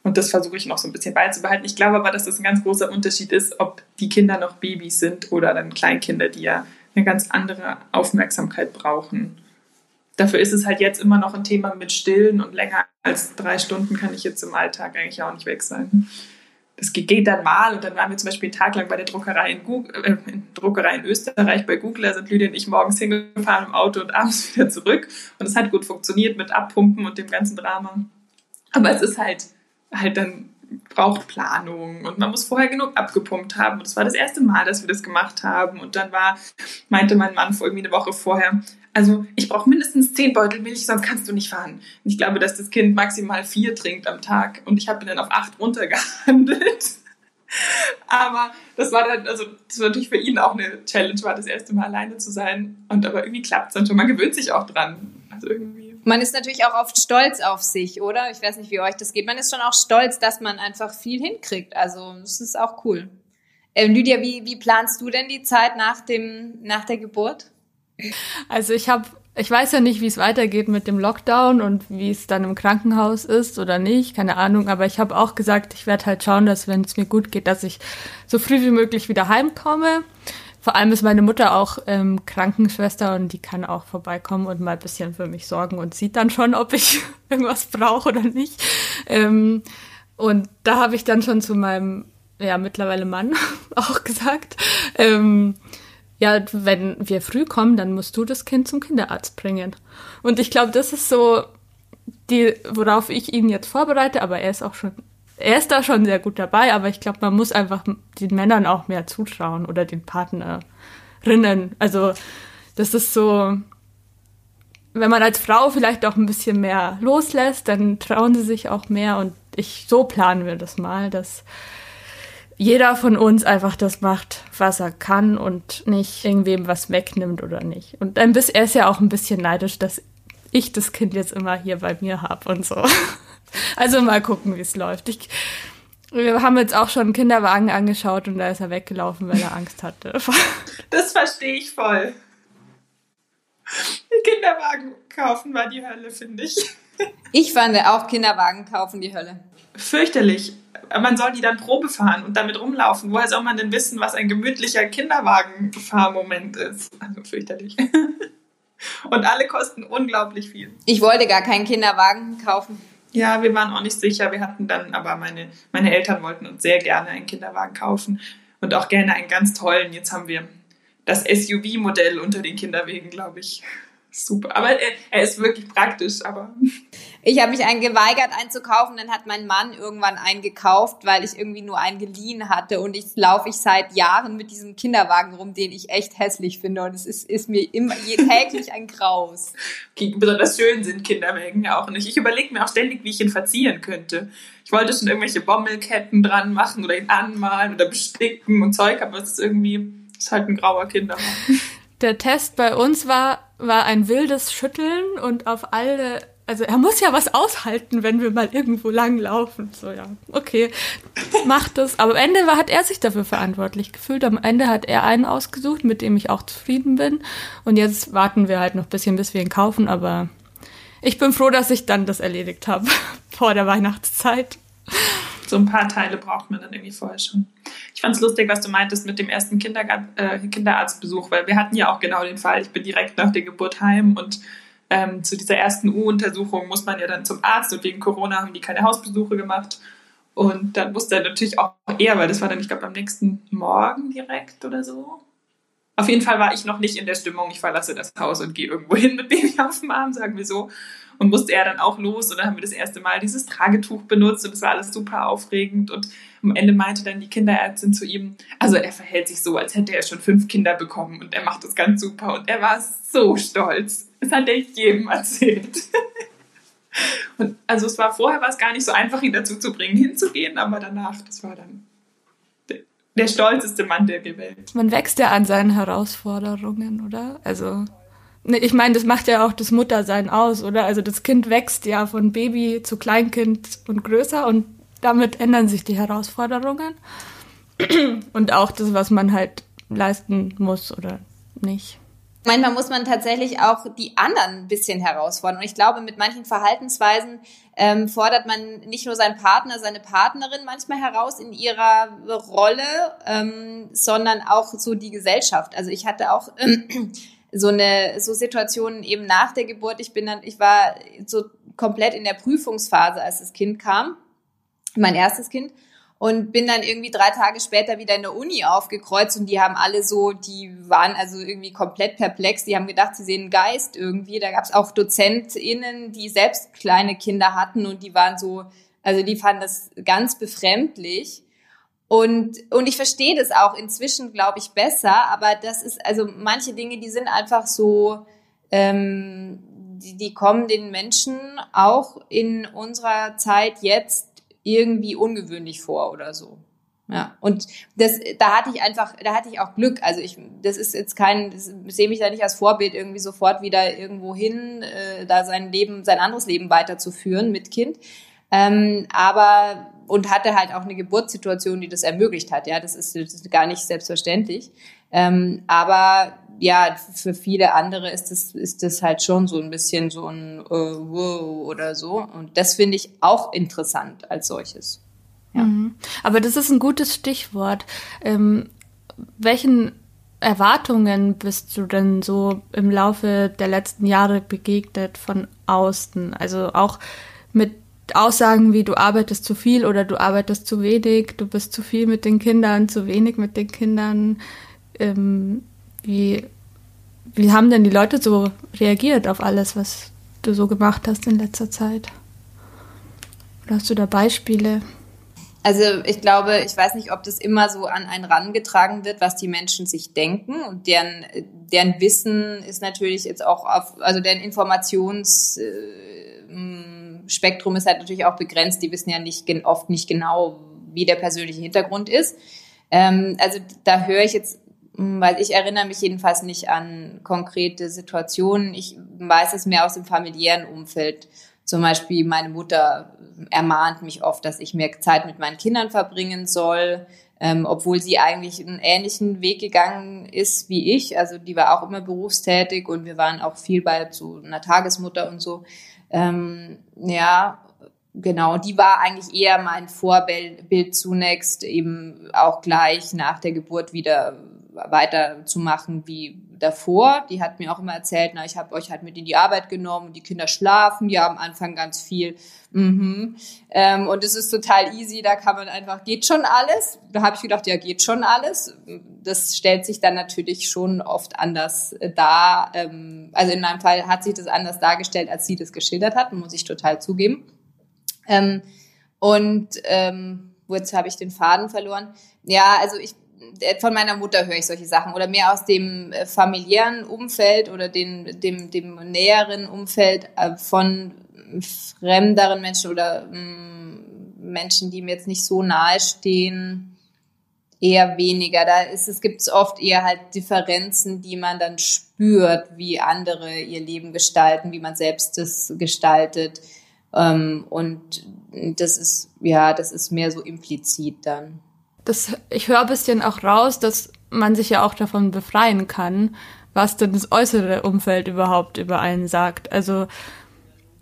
Speaker 3: Und das versuche ich noch so ein bisschen beizubehalten. Ich glaube aber, dass das ein ganz großer Unterschied ist, ob die Kinder noch Babys sind oder dann Kleinkinder, die ja eine ganz andere Aufmerksamkeit brauchen dafür ist es halt jetzt immer noch ein Thema mit Stillen und länger als drei Stunden kann ich jetzt im Alltag eigentlich auch nicht weg sein. Das geht dann mal und dann waren wir zum Beispiel einen Tag lang bei der Druckerei in, Google, äh, in Druckerei in Österreich bei Google. Da sind Lydia und ich morgens hingefahren im Auto und abends [LAUGHS] wieder zurück. Und es hat gut funktioniert mit Abpumpen und dem ganzen Drama. Aber es ist halt, halt dann braucht Planung und man muss vorher genug abgepumpt haben. Und es war das erste Mal, dass wir das gemacht haben. Und dann war, meinte mein Mann vor irgendwie eine Woche vorher, also ich brauche mindestens zehn Beutel Milch, sonst kannst du nicht fahren. Und ich glaube, dass das Kind maximal vier trinkt am Tag und ich habe ihn dann auf acht runtergehandelt. [LAUGHS] aber das war dann, also das war natürlich für ihn auch eine Challenge, war das erste Mal alleine zu sein. Und aber irgendwie klappt es dann schon. Man gewöhnt sich auch dran. Also irgendwie.
Speaker 4: Man ist natürlich auch oft stolz auf sich, oder? Ich weiß nicht, wie euch das geht. Man ist schon auch stolz, dass man einfach viel hinkriegt. Also das ist auch cool. Äh, Lydia, wie, wie planst du denn die Zeit nach, dem, nach der Geburt?
Speaker 2: Also ich habe, ich weiß ja nicht, wie es weitergeht mit dem Lockdown und wie es dann im Krankenhaus ist oder nicht, keine Ahnung. Aber ich habe auch gesagt, ich werde halt schauen, dass wenn es mir gut geht, dass ich so früh wie möglich wieder heimkomme. Vor allem ist meine Mutter auch ähm, Krankenschwester und die kann auch vorbeikommen und mal ein bisschen für mich sorgen und sieht dann schon, ob ich [LAUGHS] irgendwas brauche oder nicht. Ähm, und da habe ich dann schon zu meinem, ja, mittlerweile Mann [LAUGHS] auch gesagt, ähm, ja, wenn wir früh kommen, dann musst du das Kind zum Kinderarzt bringen. Und ich glaube, das ist so die, worauf ich ihn jetzt vorbereite, aber er ist auch schon, er ist da schon sehr gut dabei, aber ich glaube, man muss einfach den Männern auch mehr zutrauen oder den Partnerinnen. Also, das ist so, wenn man als Frau vielleicht auch ein bisschen mehr loslässt, dann trauen sie sich auch mehr und ich, so planen wir das mal, dass jeder von uns einfach das macht, was er kann und nicht irgendwem was wegnimmt oder nicht. Und ein bisschen, er ist ja auch ein bisschen neidisch, dass ich das Kind jetzt immer hier bei mir habe und so. [LAUGHS] Also mal gucken, wie es läuft. Ich, wir haben jetzt auch schon einen Kinderwagen angeschaut und da ist er weggelaufen, weil er Angst hatte. [LAUGHS]
Speaker 3: Das verstehe ich voll. Kinderwagen kaufen war die Hölle, finde ich.
Speaker 4: Ich fand auch Kinderwagen kaufen die Hölle.
Speaker 3: Fürchterlich man soll die dann Probe fahren und damit rumlaufen. Woher soll man denn wissen, was ein gemütlicher Kinderwagenfahrmoment ist? Also fürchterlich. [LAUGHS] Und alle kosten unglaublich viel.
Speaker 4: Ich wollte gar keinen Kinderwagen kaufen.
Speaker 3: Ja, wir waren auch nicht sicher. Wir hatten dann, aber meine, meine Eltern wollten uns sehr gerne einen Kinderwagen kaufen und auch gerne einen ganz tollen. Jetzt haben wir das SUV-Modell unter den Kinderwegen, glaube ich super. Aber er, er, ist wirklich praktisch, aber.
Speaker 4: Ich habe mich einen geweigert einzukaufen, dann hat mein Mann irgendwann einen gekauft, weil ich irgendwie nur einen geliehen hatte und ich laufe ich seit Jahren mit diesem Kinderwagen rum, den ich echt hässlich finde und es ist, ist mir immer täglich ein Graus.
Speaker 3: Okay, besonders schön sind Kinderwagen ja auch nicht. Ich überlege mir auch ständig, wie ich ihn verzieren könnte. Ich wollte schon irgendwelche Bommelketten dran machen oder ihn anmalen oder besticken und Zeug, aber es ist irgendwie, es ist halt ein grauer Kinderwagen.
Speaker 2: Der Test bei uns war, war ein wildes Schütteln und auf alle, also er muss ja was aushalten, wenn wir mal irgendwo lang laufen. So, ja, okay, macht das. Aber am Ende war, hat er sich dafür verantwortlich gefühlt. Am Ende hat er einen ausgesucht, mit dem ich auch zufrieden bin. Und jetzt warten wir halt noch ein bisschen, bis wir ihn kaufen. Aber ich bin froh, dass ich dann das erledigt habe [LAUGHS] vor der Weihnachtszeit.
Speaker 3: So ein paar Teile braucht man dann irgendwie vorher schon. Ich fand es lustig, was du meintest mit dem ersten Kindergar äh, Kinderarztbesuch, weil wir hatten ja auch genau den Fall, ich bin direkt nach der Geburt heim und ähm, zu dieser ersten U-Untersuchung muss man ja dann zum Arzt und wegen Corona haben die keine Hausbesuche gemacht. Und dann wusste er natürlich auch eher, weil das war dann, ich glaube, am nächsten Morgen direkt oder so. Auf jeden Fall war ich noch nicht in der Stimmung, ich verlasse das Haus und gehe irgendwo hin mit Baby auf dem Arm, sagen wir so. Und musste er dann auch los und dann haben wir das erste Mal dieses Tragetuch benutzt und es war alles super aufregend. Und am Ende meinte dann die Kinderärztin zu ihm, also er verhält sich so, als hätte er schon fünf Kinder bekommen und er macht das ganz super und er war so stolz. Das hat er jedem erzählt. [LAUGHS] Und also es war vorher war es gar nicht so einfach, ihn dazu zu bringen, hinzugehen, aber danach, das war dann der stolzeste Mann der Welt.
Speaker 2: Man wächst ja an seinen Herausforderungen, oder? Also Ne, ich meine, das macht ja auch das Muttersein aus, oder? Also das Kind wächst ja von Baby zu Kleinkind und größer und damit ändern sich die Herausforderungen. Und auch das, was man halt leisten muss oder nicht.
Speaker 4: Manchmal muss man tatsächlich auch die anderen ein bisschen herausfordern. Und ich glaube, mit manchen Verhaltensweisen ähm, fordert man nicht nur seinen Partner, seine Partnerin manchmal heraus in ihrer Rolle, ähm, sondern auch so die Gesellschaft. Also ich hatte auch ähm, so eine so Situationen eben nach der Geburt. Ich bin dann, ich war so komplett in der Prüfungsphase, als das Kind kam, mein erstes Kind und bin dann irgendwie drei Tage später wieder in der Uni aufgekreuzt und die haben alle so, die waren also irgendwie komplett perplex, die haben gedacht, sie sehen einen Geist irgendwie. Da gab es auch DozentInnen, die selbst kleine Kinder hatten und die waren so, also die fanden das ganz befremdlich. Und, und ich verstehe das auch inzwischen, glaube ich, besser, aber das ist, also manche Dinge, die sind einfach so, ähm, die, die kommen den Menschen auch in unserer Zeit jetzt irgendwie ungewöhnlich vor oder so. Ja, und das, da hatte ich einfach, da hatte ich auch Glück. Also ich, das ist jetzt kein, ich sehe mich da nicht als Vorbild, irgendwie sofort wieder irgendwo hin, äh, da sein Leben, sein anderes Leben weiterzuführen mit Kind. Ähm, aber und hatte halt auch eine Geburtssituation, die das ermöglicht hat. Ja, das ist, das ist gar nicht selbstverständlich. Ähm, aber ja, für viele andere ist das, ist das halt schon so ein bisschen so ein äh, Wow oder so. Und das finde ich auch interessant als solches.
Speaker 2: Ja. Mhm. Aber das ist ein gutes Stichwort. Ähm, welchen Erwartungen bist du denn so im Laufe der letzten Jahre begegnet von außen? Also auch mit Aussagen wie du arbeitest zu viel oder du arbeitest zu wenig, du bist zu viel mit den Kindern, zu wenig mit den Kindern. Ähm, wie, wie haben denn die Leute so reagiert auf alles, was du so gemacht hast in letzter Zeit? Oder hast du da Beispiele?
Speaker 4: Also ich glaube, ich weiß nicht, ob das immer so an einen rangetragen wird, was die Menschen sich denken und deren, deren Wissen ist natürlich jetzt auch auf, also deren Informations äh, ist halt natürlich auch begrenzt. Die wissen ja nicht oft nicht genau, wie der persönliche Hintergrund ist. Ähm, also da höre ich jetzt, weil ich erinnere mich jedenfalls nicht an konkrete Situationen. Ich weiß es mehr aus dem familiären Umfeld. Zum Beispiel meine Mutter ermahnt mich oft, dass ich mehr Zeit mit meinen Kindern verbringen soll, ähm, obwohl sie eigentlich einen ähnlichen Weg gegangen ist wie ich. Also die war auch immer berufstätig und wir waren auch viel bei so einer Tagesmutter und so. Ähm, ja, genau, die war eigentlich eher mein Vorbild zunächst, eben auch gleich nach der Geburt wieder weiterzumachen wie davor. Die hat mir auch immer erzählt, na, ich habe euch halt mit in die Arbeit genommen und die Kinder schlafen ja am Anfang ganz viel. Mhm. Ähm, und es ist total easy, da kann man einfach, geht schon alles. Da habe ich gedacht, ja, geht schon alles. Das stellt sich dann natürlich schon oft anders dar. Ähm, also in meinem Fall hat sich das anders dargestellt, als sie das geschildert hat, muss ich total zugeben. Ähm, und ähm, jetzt habe ich den Faden verloren. Ja, also ich äh, von meiner Mutter höre ich solche Sachen oder mehr aus dem äh, familiären Umfeld oder dem, dem, dem näheren Umfeld äh, von fremderen Menschen oder mm, Menschen, die mir jetzt nicht so nahe stehen, eher weniger. Da ist es gibt es oft eher halt Differenzen, die man dann spürt, wie andere ihr Leben gestalten, wie man selbst das gestaltet. Ähm, und das ist ja, das ist mehr so implizit dann
Speaker 2: das, ich höre ein bisschen auch raus, dass man sich ja auch davon befreien kann, was denn das äußere Umfeld überhaupt über einen sagt. Also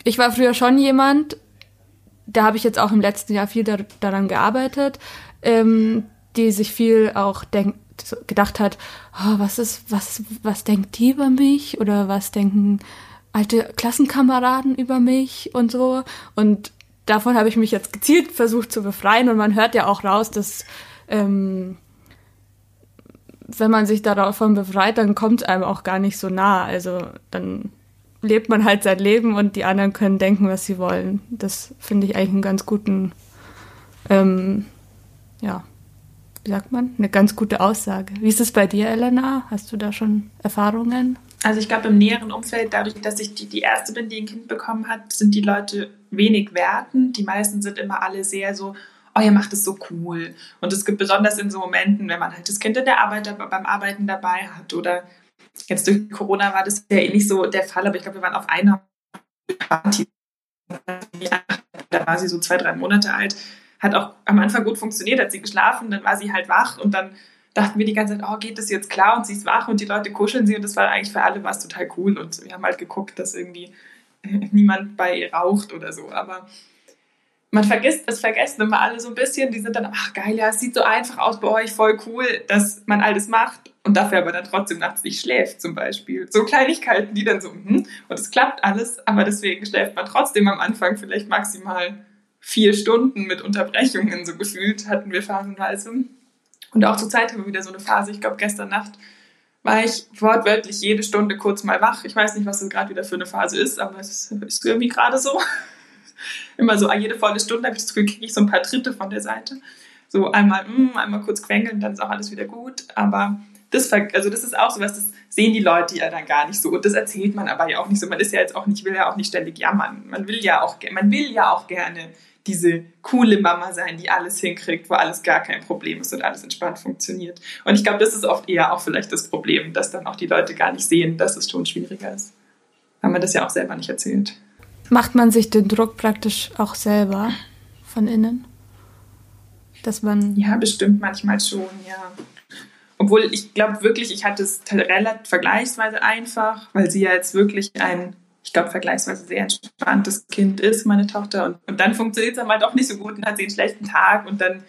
Speaker 2: ich war früher schon jemand, da habe ich jetzt auch im letzten Jahr viel da, daran gearbeitet, ähm, die sich viel auch denk, gedacht hat, oh, was ist, was, was denkt die über mich oder was denken alte Klassenkameraden über mich und so. Und davon habe ich mich jetzt gezielt versucht zu befreien und man hört ja auch raus, dass ähm, wenn man sich davon befreit, dann kommt es einem auch gar nicht so nah. Also dann lebt man halt sein Leben und die anderen können denken, was sie wollen. Das finde ich eigentlich einen ganz guten, ähm, ja, wie sagt man, eine ganz gute Aussage. Wie ist es bei dir, Elena? Hast du da schon Erfahrungen?
Speaker 3: Also ich glaube, im näheren Umfeld, dadurch, dass ich die, die Erste bin, die ein Kind bekommen hat, sind die Leute wenig wertend. Die meisten sind immer alle sehr so, oh, ihr macht es so cool. Und es gibt besonders in so Momenten, wenn man halt das Kind in der Arbeit beim Arbeiten dabei hat oder Jetzt durch Corona war das ja eh nicht so der Fall, aber ich glaube, wir waren auf einer Party. Da war sie so zwei, drei Monate alt. Hat auch am Anfang gut funktioniert, hat sie geschlafen, dann war sie halt wach und dann dachten wir die ganze Zeit, oh, geht das jetzt klar und sie ist wach und die Leute kuscheln sie und das war eigentlich für alle was total cool und wir haben halt geguckt, dass irgendwie [LAUGHS] niemand bei ihr raucht oder so, aber man vergisst, es vergessen immer alle so ein bisschen, die sind dann, ach geil, ja, es sieht so einfach aus bei euch, voll cool, dass man alles macht und dafür aber dann trotzdem nachts nicht schläft zum Beispiel. So Kleinigkeiten, die dann so, hm, und es klappt alles, aber deswegen schläft man trotzdem am Anfang vielleicht maximal vier Stunden mit Unterbrechungen, so gefühlt hatten wir phasenweise. Und auch zur Zeit haben wir wieder so eine Phase, ich glaube gestern Nacht war ich wortwörtlich jede Stunde kurz mal wach. Ich weiß nicht, was das gerade wieder für eine Phase ist, aber es ist irgendwie gerade so. Immer so jede volle Stunde habe ich das Gefühl, kriege ich so ein paar Tritte von der Seite. So einmal, mm, einmal kurz quengeln, dann ist auch alles wieder gut. Aber das, also das ist auch so was, das sehen die Leute ja dann gar nicht so. Und das erzählt man aber ja auch nicht so. Man ist ja jetzt auch nicht, will ja auch nicht ständig jammern. Man will ja auch, man will ja auch gerne diese coole Mama sein, die alles hinkriegt, wo alles gar kein Problem ist und alles entspannt funktioniert. Und ich glaube, das ist oft eher auch vielleicht das Problem, dass dann auch die Leute gar nicht sehen, dass es schon schwieriger ist. Weil man das ja auch selber nicht erzählt.
Speaker 2: Macht man sich den Druck praktisch auch selber von innen? Dass man.
Speaker 3: Ja, bestimmt manchmal schon, ja. Obwohl ich glaube wirklich, ich hatte es relativ vergleichsweise einfach, weil sie ja jetzt wirklich ein ich glaube, vergleichsweise sehr entspanntes Kind ist, meine Tochter. Und, und dann funktioniert es dann mal doch nicht so gut und hat sie einen schlechten Tag. Und dann,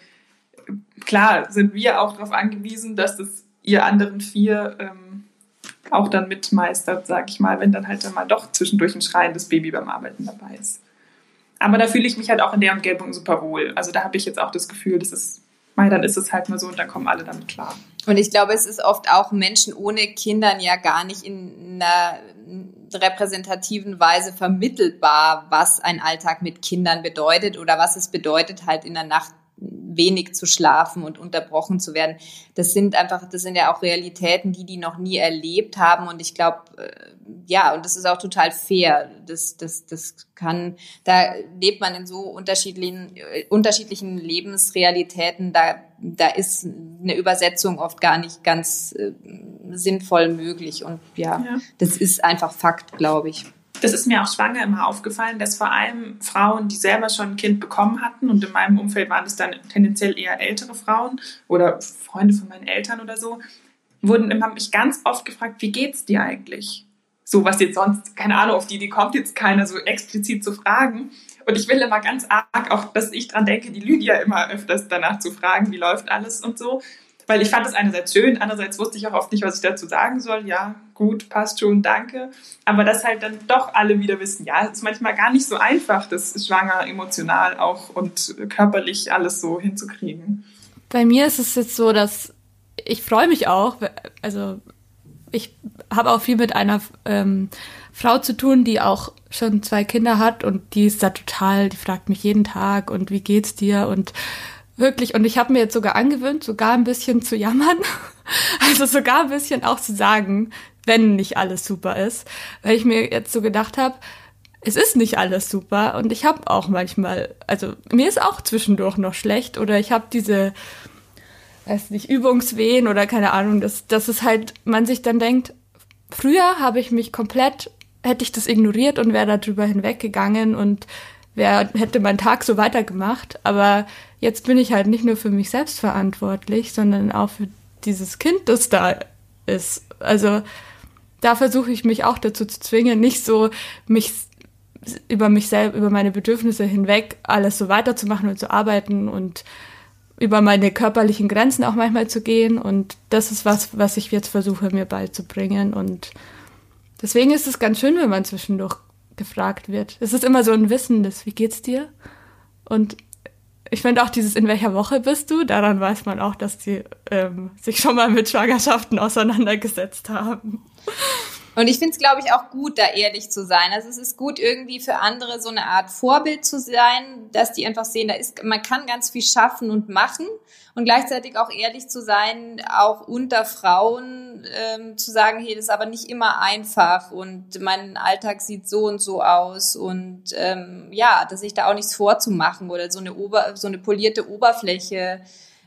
Speaker 3: klar, sind wir auch darauf angewiesen, dass das ihr anderen vier ähm, auch dann mitmeistert, sag ich mal, wenn dann halt dann mal doch zwischendurch ein schreiendes Baby beim Arbeiten dabei ist. Aber da fühle ich mich halt auch in der Umgebung super wohl. Also da habe ich jetzt auch das Gefühl, das ist, mal dann ist es halt mal so und dann kommen alle damit klar.
Speaker 4: Und ich glaube, es ist oft auch Menschen ohne Kindern ja gar nicht in einer repräsentativen Weise vermittelbar, was ein Alltag mit Kindern bedeutet oder was es bedeutet, halt in der Nacht wenig zu schlafen und unterbrochen zu werden. Das sind einfach, das sind ja auch Realitäten, die die noch nie erlebt haben. Und ich glaube, äh, ja, und das ist auch total fair. Das, das, das kann, da lebt man in so unterschiedlichen, äh, unterschiedlichen Lebensrealitäten. Da, da ist eine Übersetzung oft gar nicht ganz äh, sinnvoll möglich. Und ja, ja, das ist einfach Fakt, glaube ich.
Speaker 3: Das ist mir auch schwanger immer aufgefallen, dass vor allem Frauen, die selber schon ein Kind bekommen hatten, und in meinem Umfeld waren es dann tendenziell eher ältere Frauen oder Freunde von meinen Eltern oder so, wurden immer mich ganz oft gefragt, wie geht's dir eigentlich? So was jetzt sonst, keine Ahnung, auf die die kommt jetzt keiner so explizit zu fragen. Und ich will immer ganz arg, auch dass ich dran denke, die Lydia immer öfters danach zu fragen, wie läuft alles und so. Weil ich fand es einerseits schön, andererseits wusste ich auch oft nicht, was ich dazu sagen soll. Ja, gut, passt schon, danke. Aber dass halt dann doch alle wieder wissen, ja, es ist manchmal gar nicht so einfach, das schwanger emotional auch und körperlich alles so hinzukriegen.
Speaker 2: Bei mir ist es jetzt so, dass ich freue mich auch, also ich habe auch viel mit einer ähm, Frau zu tun, die auch schon zwei Kinder hat und die ist da total, die fragt mich jeden Tag und wie geht's dir und Wirklich. Und ich habe mir jetzt sogar angewöhnt, sogar ein bisschen zu jammern. [LAUGHS] Also sogar ein bisschen auch zu sagen, wenn nicht alles super ist. Weil ich mir jetzt so gedacht habe, es ist nicht alles super. Und ich habe auch manchmal, also mir ist auch zwischendurch noch schlecht. Oder ich habe diese, weiß nicht, Übungswehen oder keine Ahnung, dass, dass es halt, man sich dann denkt, früher habe ich mich komplett, hätte ich das ignoriert und wäre darüber hinweggegangen und wer hätte meinen Tag so weitergemacht. Aber jetzt bin ich halt nicht nur für mich selbst verantwortlich, sondern auch für dieses Kind, das da ist. Also da versuche ich mich auch dazu zu zwingen, nicht so mich über mich selbst, über meine Bedürfnisse hinweg alles so weiterzumachen und zu arbeiten und über meine körperlichen Grenzen auch manchmal zu gehen. Und das ist was, was ich jetzt versuche, mir beizubringen. Und deswegen ist es ganz schön, wenn man zwischendurch gefragt wird. Es ist immer so ein Wissen, das, wie geht's dir? Und ich finde auch dieses, in welcher Woche bist du, daran weiß man auch, dass die ähm, sich schon mal mit Schwangerschaften auseinandergesetzt haben.
Speaker 4: Und ich finde es, glaube ich, auch gut, da ehrlich zu sein. Also es ist gut, irgendwie für andere so eine Art Vorbild zu sein, dass die einfach sehen, da ist, man kann ganz viel schaffen und machen und gleichzeitig auch ehrlich zu sein, auch unter Frauen ähm, zu sagen, hey, das ist aber nicht immer einfach und mein Alltag sieht so und so aus und ähm, ja, dass ich da auch nichts vorzumachen oder so eine Ober so eine polierte Oberfläche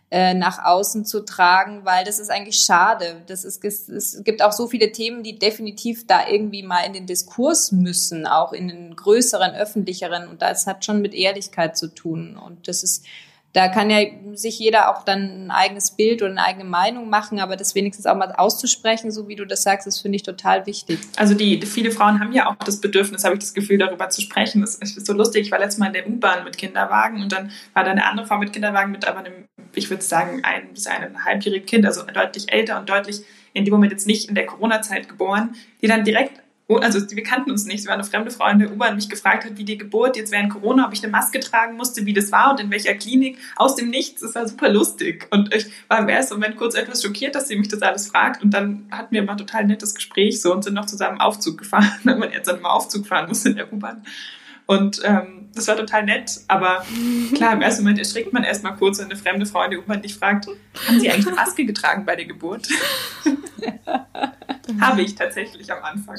Speaker 4: äh, nach außen zu tragen, weil das ist eigentlich schade. Das ist, es gibt auch so viele Themen, die definitiv da irgendwie mal in den Diskurs müssen, auch in den größeren, öffentlicheren. Und das hat schon mit Ehrlichkeit zu tun. Und das ist da kann ja sich jeder auch dann ein eigenes Bild oder eine eigene Meinung machen, aber das wenigstens auch mal auszusprechen, so wie du das sagst, das finde ich total wichtig.
Speaker 3: Also die viele Frauen haben ja auch das Bedürfnis, habe ich das Gefühl, darüber zu sprechen. Das ist so lustig. Ich war letztes Mal in der U-Bahn mit Kinderwagen und dann war da eine andere Frau mit Kinderwagen mit aber einem, ich würde sagen, ein bis eineinhalbjährigen Kind, also deutlich älter und deutlich in dem Moment jetzt nicht in der Corona-Zeit geboren, die dann direkt also wir kannten uns nicht. Sie war eine fremde Frau in der U-Bahn, mich gefragt hat, wie die Geburt jetzt während Corona, ob ich eine Maske tragen musste, wie das war und in welcher Klinik. Aus dem Nichts. Das war super lustig. Und ich war im ersten Moment kurz etwas schockiert, dass sie mich das alles fragt. Und dann hatten wir mal total nettes Gespräch so und sind noch zusammen Aufzug gefahren, [LAUGHS] wenn man jetzt dann mal Aufzug fahren muss in der U-Bahn. Und ähm, das war total nett, aber [LAUGHS] klar, im ersten Moment erschrickt man erstmal kurz, wenn eine fremde Frau in der U-Bahn dich fragt, haben Sie eigentlich eine Maske getragen bei der Geburt? [LAUGHS] Habe ich tatsächlich am Anfang.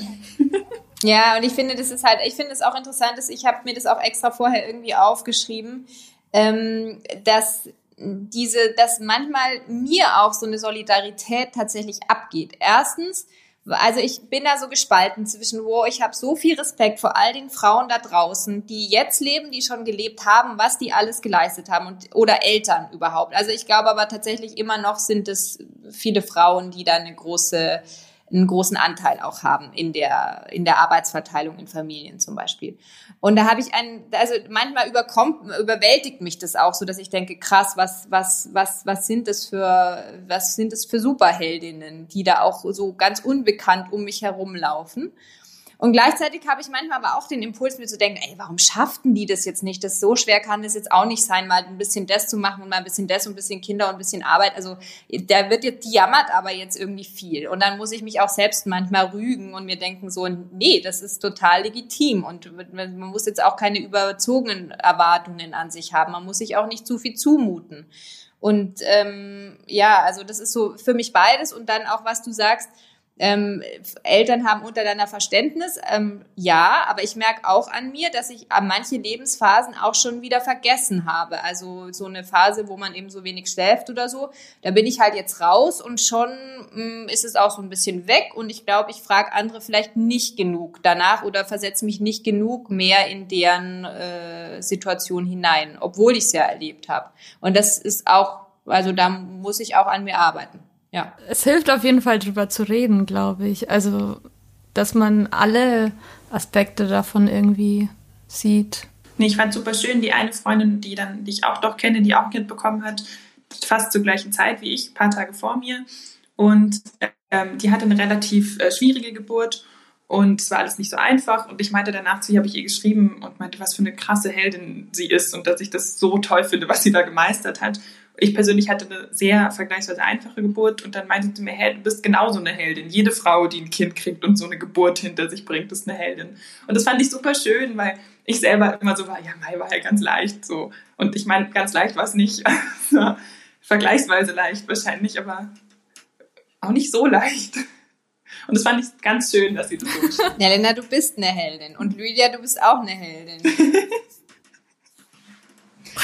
Speaker 4: Ja, und ich finde, das ist halt, ich finde es auch interessant, dass ich habe mir das auch extra vorher irgendwie aufgeschrieben, ähm, dass diese, dass manchmal mir auch so eine Solidarität tatsächlich abgeht. Erstens, also ich bin da so gespalten zwischen, wo ich habe so viel Respekt vor all den Frauen da draußen, die jetzt leben, die schon gelebt haben, was die alles geleistet haben und oder Eltern überhaupt. Also ich glaube aber tatsächlich immer noch sind es viele Frauen, die da eine große einen großen Anteil auch haben in der, in der Arbeitsverteilung in Familien zum Beispiel. Und da habe ich einen, also manchmal überkommt, überwältigt mich das auch so, dass ich denke, krass, was, was, was, was sind das für, was sind das für Superheldinnen, die da auch so ganz unbekannt um mich herumlaufen. Und gleichzeitig habe ich manchmal aber auch den Impuls, mir zu denken, ey, warum schafften die das jetzt nicht? Das so schwer kann das jetzt auch nicht sein, mal ein bisschen das zu machen und mal ein bisschen das und ein bisschen Kinder und ein bisschen Arbeit. Also da wird jetzt, die jammert aber jetzt irgendwie viel. Und dann muss ich mich auch selbst manchmal rügen und mir denken so, nee, das ist total legitim. Und man muss jetzt auch keine überzogenen Erwartungen an sich haben. Man muss sich auch nicht zu viel zumuten. Und ähm, ja, also das ist so für mich beides. Und dann auch, was du sagst, ähm, Eltern haben untereinander Verständnis, ähm, ja, aber ich merke auch an mir, dass ich an manche Lebensphasen auch schon wieder vergessen habe. Also so eine Phase, wo man eben so wenig schläft oder so, da bin ich halt jetzt raus und schon mh, mm, ist es auch so ein bisschen weg und ich glaube, ich frage andere vielleicht nicht genug danach oder versetze mich nicht genug mehr in deren äh, Situation hinein, obwohl ich es ja erlebt habe. Und das ist auch, also da muss ich auch an mir arbeiten ja.
Speaker 2: Es hilft auf jeden Fall drüber zu reden, glaube ich. Also, dass man alle Aspekte davon irgendwie sieht.
Speaker 3: Nee, ich fand super schön, die eine Freundin, die dann, die ich auch doch kenne, die auch ein Kind bekommen hat, fast zur gleichen Zeit wie ich, ein paar Tage vor mir. Und ähm, die hatte eine relativ äh, schwierige Geburt und es war alles nicht so einfach. Und ich meinte danach zu ihr, habe ich ihr geschrieben und meinte, was für eine krasse Heldin sie ist und dass ich das so toll finde, was sie da gemeistert hat ich persönlich hatte eine sehr vergleichsweise einfache Geburt und dann meinte sie mir, hey, du bist genauso eine Heldin. Jede Frau, die ein Kind kriegt und so eine Geburt hinter sich bringt, ist eine Heldin. Und das fand ich super schön, weil ich selber immer so war, ja, Mai war ja ganz leicht so. Und ich meine, ganz leicht war es nicht. [LAUGHS] vergleichsweise leicht wahrscheinlich, aber auch nicht so leicht. Und das fand ich ganz schön, dass sie das so [LAUGHS]
Speaker 4: Ja, Lena, du bist eine Heldin. Und Lydia, du bist auch eine Heldin. [LAUGHS]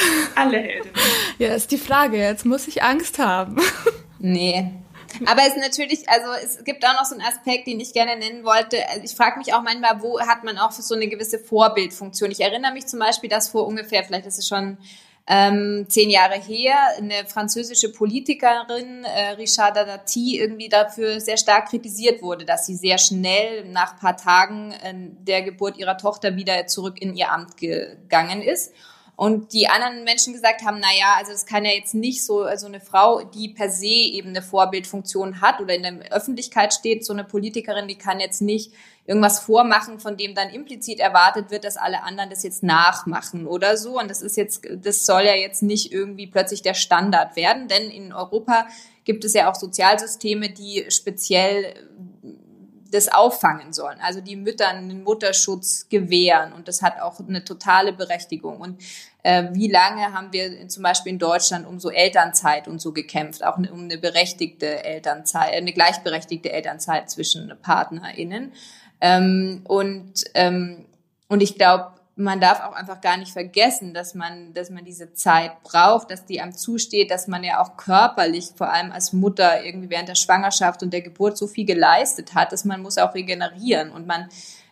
Speaker 4: [LAUGHS]
Speaker 3: Alle Heldinnen.
Speaker 2: Ja, ist die Frage. Jetzt muss ich Angst haben. [LAUGHS]
Speaker 4: Nee. Aber es ist natürlich, also es gibt auch noch so einen Aspekt, den ich gerne nennen wollte. Also ich frage mich auch manchmal, wo hat man auch so eine gewisse Vorbildfunktion? Ich erinnere mich zum Beispiel, dass vor ungefähr, vielleicht ist es schon ähm, zehn Jahre her, eine französische Politikerin, äh, Richard Dati, irgendwie dafür sehr stark kritisiert wurde, dass sie sehr schnell nach paar Tagen äh, der Geburt ihrer Tochter wieder zurück in ihr Amt gegangen ist. Und die anderen Menschen gesagt haben, na ja, also es kann ja jetzt nicht so, also eine Frau, die per se eben eine Vorbildfunktion hat oder in der Öffentlichkeit steht, so eine Politikerin, die kann jetzt nicht irgendwas vormachen, von dem dann implizit erwartet wird, dass alle anderen das jetzt nachmachen oder so. Und das ist jetzt, das soll ja jetzt nicht irgendwie plötzlich der Standard werden, denn in Europa gibt es ja auch Sozialsysteme, die speziell das auffangen sollen. Also die Müttern einen Mutterschutz gewähren und das hat auch eine totale Berechtigung. Und äh, wie lange haben wir zum Beispiel in Deutschland um so Elternzeit und so gekämpft, auch um eine berechtigte Elternzeit, eine gleichberechtigte Elternzeit zwischen PartnerInnen. Ähm, und, ähm, und ich glaube, man darf auch einfach gar nicht vergessen, dass man, dass man diese Zeit braucht, dass die einem zusteht, dass man ja auch körperlich, vor allem als Mutter, irgendwie während der Schwangerschaft und der Geburt so viel geleistet hat, dass man muss auch regenerieren. Und man,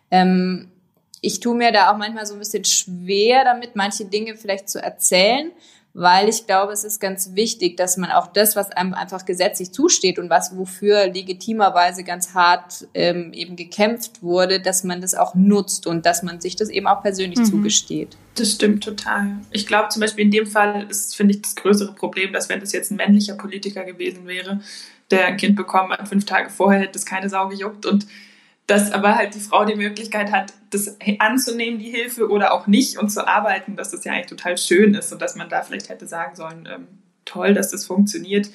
Speaker 4: ähm, ich tue mir da auch manchmal so ein bisschen schwer damit, manche Dinge vielleicht zu erzählen, weil ich glaube, es ist ganz wichtig, dass man auch das, was einem einfach gesetzlich zusteht und was wofür legitimerweise ganz hart ähm, eben gekämpft wurde, dass man das auch nutzt und dass man sich das eben auch persönlich mhm. zugesteht.
Speaker 3: Das stimmt total. Ich glaube zum Beispiel in dem Fall ist, finde ich, das größere Problem, dass wenn das jetzt ein männlicher Politiker gewesen wäre, der ein Kind bekommen hat, fünf Tage vorher hätte es keine Sau gejuckt und dass aber halt die Frau die Möglichkeit hat, das anzunehmen, die Hilfe oder auch nicht und zu arbeiten, dass das ja eigentlich total schön ist und dass man da vielleicht hätte sagen sollen, ähm, toll, dass das funktioniert.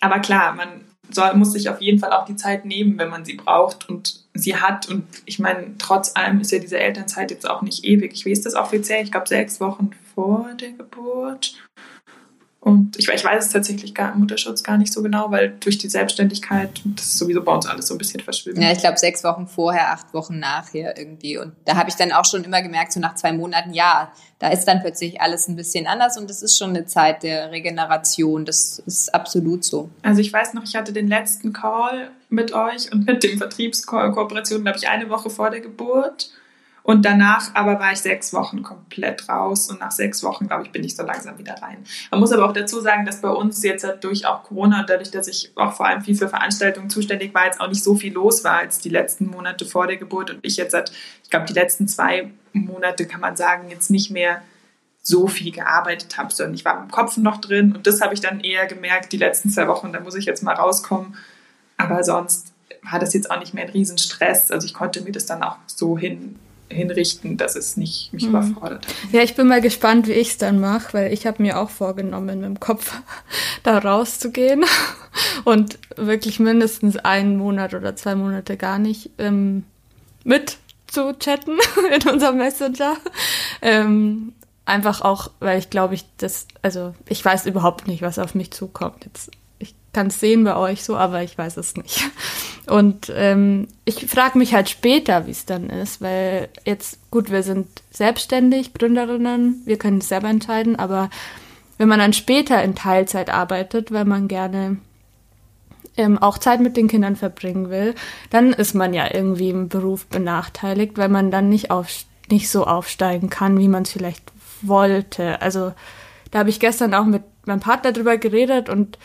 Speaker 3: Aber klar, man soll, muss sich auf jeden Fall auch die Zeit nehmen, wenn man sie braucht und sie hat. Und ich meine, trotz allem ist ja diese Elternzeit jetzt auch nicht ewig. Ich weiß das offiziell, ich glaube sechs Wochen vor der Geburt. Und ich, ich weiß es tatsächlich gar, im Mutterschutz gar nicht so genau, weil durch die Selbstständigkeit, das ist sowieso bei uns alles so ein bisschen verschwimmt.
Speaker 4: Ja, ich glaube sechs Wochen vorher, acht Wochen nachher irgendwie. Und da habe ich dann auch schon immer gemerkt, so nach zwei Monaten, ja, da ist dann plötzlich alles ein bisschen anders und das ist schon eine Zeit der Regeneration. Das ist absolut so.
Speaker 3: Also ich weiß noch, ich hatte den letzten Call mit euch und mit dem Vertriebskooperation, glaube ich, eine Woche vor der Geburt. Und danach aber war ich sechs Wochen komplett raus und nach sechs Wochen, glaube ich, bin ich so langsam wieder rein. Man muss aber auch dazu sagen, dass bei uns jetzt durch auch Corona und dadurch, dass ich auch vor allem viel für Veranstaltungen zuständig war, jetzt auch nicht so viel los war als die letzten Monate vor der Geburt und ich jetzt seit, ich glaube, die letzten zwei Monate kann man sagen, jetzt nicht mehr so viel gearbeitet habe, sondern ich war im Kopf noch drin und das habe ich dann eher gemerkt, die letzten zwei Wochen, da muss ich jetzt mal rauskommen. Aber sonst war das jetzt auch nicht mehr ein Riesenstress. Also ich konnte mir das dann auch so hin hinrichten, dass es nicht mich mhm. überfordert.
Speaker 2: Ja, ich bin mal gespannt, wie ich es dann mache, weil ich habe mir auch vorgenommen, mit dem Kopf [LAUGHS] da rauszugehen [LAUGHS] und wirklich mindestens einen Monat oder zwei Monate gar nicht ähm, mit zu chatten [LAUGHS] in unserem Messenger. Ähm, einfach auch, weil ich glaube, ich das, also ich weiß überhaupt nicht, was auf mich zukommt. Jetzt kann es sehen bei euch so, aber ich weiß es nicht. Und ähm, ich frage mich halt später, wie es dann ist, weil jetzt, gut, wir sind selbstständig, Gründerinnen, wir können es selber entscheiden, aber wenn man dann später in Teilzeit arbeitet, weil man gerne ähm, auch Zeit mit den Kindern verbringen will, dann ist man ja irgendwie im Beruf benachteiligt, weil man dann nicht, auf, nicht so aufsteigen kann, wie man es vielleicht wollte. Also da habe ich gestern auch mit meinem Partner drüber geredet und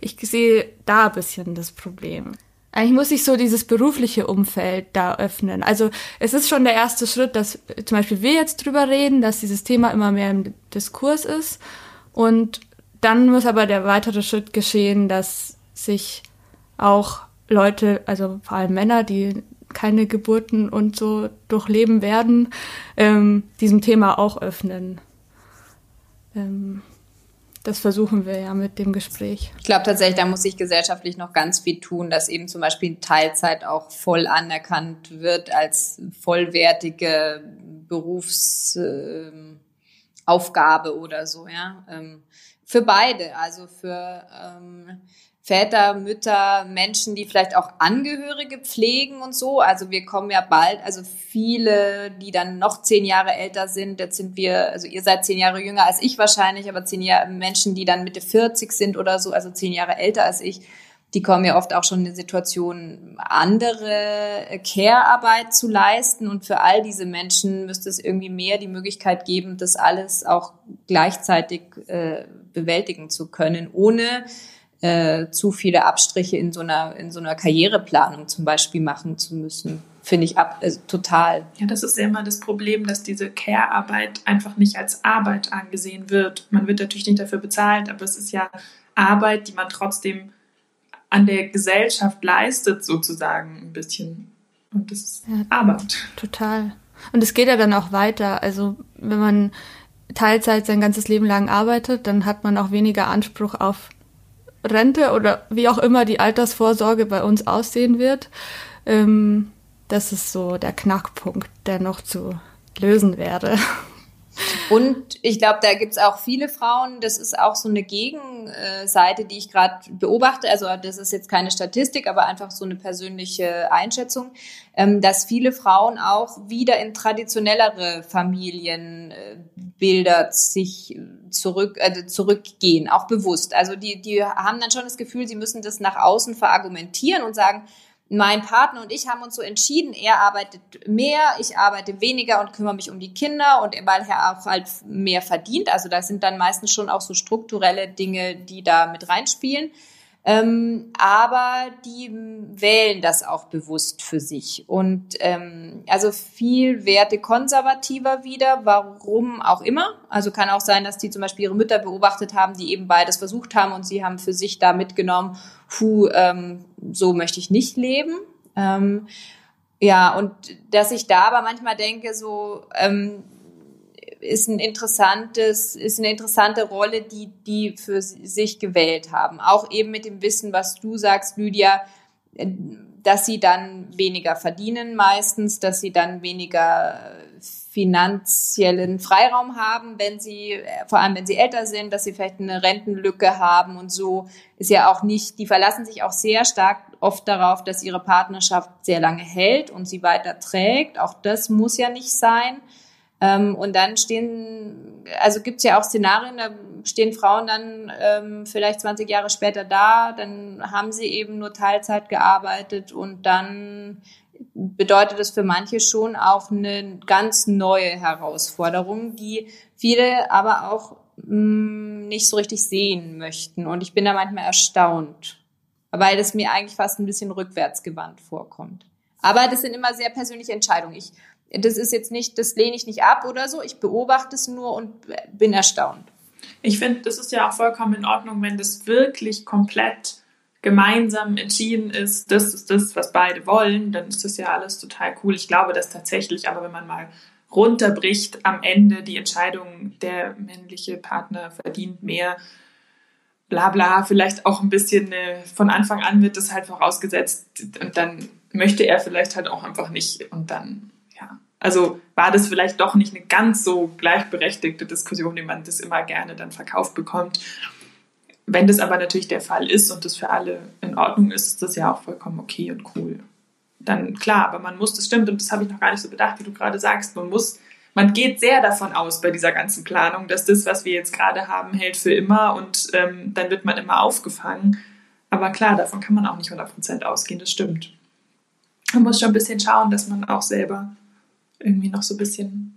Speaker 2: ich sehe da ein bisschen das Problem. Eigentlich muss sich so dieses berufliche Umfeld da öffnen. Also es ist schon der erste Schritt, dass zum Beispiel wir jetzt drüber reden, dass dieses Thema immer mehr im Diskurs ist. Und dann muss aber der weitere Schritt geschehen, dass sich auch Leute, also vor allem Männer, die keine Geburten und so durchleben werden, ähm, diesem Thema auch öffnen. Ähm, das versuchen wir ja mit dem Gespräch.
Speaker 4: Ich glaube tatsächlich, da muss sich gesellschaftlich noch ganz viel tun, dass eben zum Beispiel Teilzeit auch voll anerkannt wird als vollwertige Berufsaufgabe äh, oder so, ja. Ähm, für beide, also für ähm, Väter, Mütter, Menschen, die vielleicht auch Angehörige pflegen und so. Also wir kommen ja bald, also viele, die dann noch zehn Jahre älter sind. Jetzt sind wir, also ihr seid zehn Jahre jünger als ich wahrscheinlich, aber zehn Jahre Menschen, die dann Mitte 40 sind oder so, also zehn Jahre älter als ich, die kommen ja oft auch schon in die Situation, andere Care-Arbeit zu leisten. Und für all diese Menschen müsste es irgendwie mehr die Möglichkeit geben, das alles auch gleichzeitig äh, bewältigen zu können, ohne äh, zu viele Abstriche in so einer in so einer Karriereplanung zum Beispiel machen zu müssen. Finde ich ab, äh, total.
Speaker 3: Ja, das ist ja immer das Problem, dass diese Care-Arbeit einfach nicht als Arbeit angesehen wird. Man wird natürlich nicht dafür bezahlt, aber es ist ja Arbeit, die man trotzdem an der Gesellschaft leistet, sozusagen ein bisschen. Und das ist ja, Arbeit.
Speaker 2: Total. Und es geht ja dann auch weiter. Also wenn man Teilzeit sein ganzes Leben lang arbeitet, dann hat man auch weniger Anspruch auf Rente oder wie auch immer die Altersvorsorge bei uns aussehen wird. Ähm, das ist so der Knackpunkt, der noch zu lösen wäre.
Speaker 4: Und ich glaube, da gibt's auch viele Frauen, das ist auch so eine Gegenseite, die ich gerade beobachte. Also das ist jetzt keine Statistik, aber einfach so eine persönliche Einschätzung, ähm, dass viele Frauen auch wieder in traditionellere Familienbilder sich zurück, äh, zurückgehen, auch bewusst. Also die, die haben dann schon das Gefühl, sie müssen das nach außen verargumentieren und sagen, mein Partner und ich haben uns so entschieden, er arbeitet mehr, ich arbeite weniger und kümmere mich um die Kinder und weil er auch halt mehr verdient. Also da sind dann meistens schon auch so strukturelle Dinge, die da mit reinspielen. Ähm, aber die wählen das auch bewusst für sich. Und ähm, also viel Werte konservativer wieder, warum auch immer. Also kann auch sein, dass die zum Beispiel ihre Mütter beobachtet haben, die eben beides versucht haben und sie haben für sich da mitgenommen, puh, ähm, so möchte ich nicht leben. Ähm, ja, und dass ich da aber manchmal denke, so, ähm, ist ein interessantes, ist eine interessante Rolle, die die für sich gewählt haben. Auch eben mit dem Wissen, was du sagst, Lydia, äh, dass sie dann weniger verdienen meistens, dass sie dann weniger finanziellen Freiraum haben, wenn sie, äh, vor allem wenn sie älter sind, dass sie vielleicht eine Rentenlücke haben und so ist ja auch nicht, die verlassen sich auch sehr stark oft darauf, dass ihre Partnerschaft sehr lange hält und sie weiter trägt. Auch das muss ja nicht sein. Ähm, und dann stehen, also gibt's ja auch Szenarien, da stehen Frauen dann ähm, vielleicht 20 Jahre später da, dann haben sie eben nur Teilzeit gearbeitet und dann bedeutet das für manche schon auch eine ganz neue Herausforderung, die viele aber auch mm, nicht so richtig sehen möchten. Und ich bin da manchmal erstaunt, weil das mir eigentlich fast ein bisschen rückwärtsgewandt vorkommt. Aber das sind immer sehr persönliche Entscheidungen. Ich das ist jetzt nicht, das lehne ich nicht ab oder so. Ich beobachte es nur und bin erstaunt.
Speaker 3: Ich finde, das ist ja auch vollkommen in Ordnung, wenn das wirklich komplett gemeinsam entschieden ist, das ist das, was beide wollen, dann ist das ja alles total cool. Ich glaube das tatsächlich, aber wenn man mal runterbricht, am Ende die Entscheidung, der männliche Partner verdient mehr, bla bla, vielleicht auch ein bisschen äh, von Anfang an wird das halt vorausgesetzt und dann möchte er vielleicht halt auch einfach nicht und dann also war das vielleicht doch nicht eine ganz so gleichberechtigte Diskussion, wie man das immer gerne dann verkauft bekommt. Wenn das aber natürlich der Fall ist und das für alle in Ordnung ist, ist das ja auch vollkommen okay und cool. Dann klar, aber man muss, das stimmt, und das habe ich noch gar nicht so bedacht, wie du gerade sagst, man muss, man geht sehr davon aus bei dieser ganzen Planung, dass das, was wir jetzt gerade haben, hält für immer und ähm, dann wird man immer aufgefangen. Aber klar, davon kann man auch nicht 100% ausgehen, das stimmt. Man muss schon ein bisschen schauen, dass man auch selber irgendwie noch so ein bisschen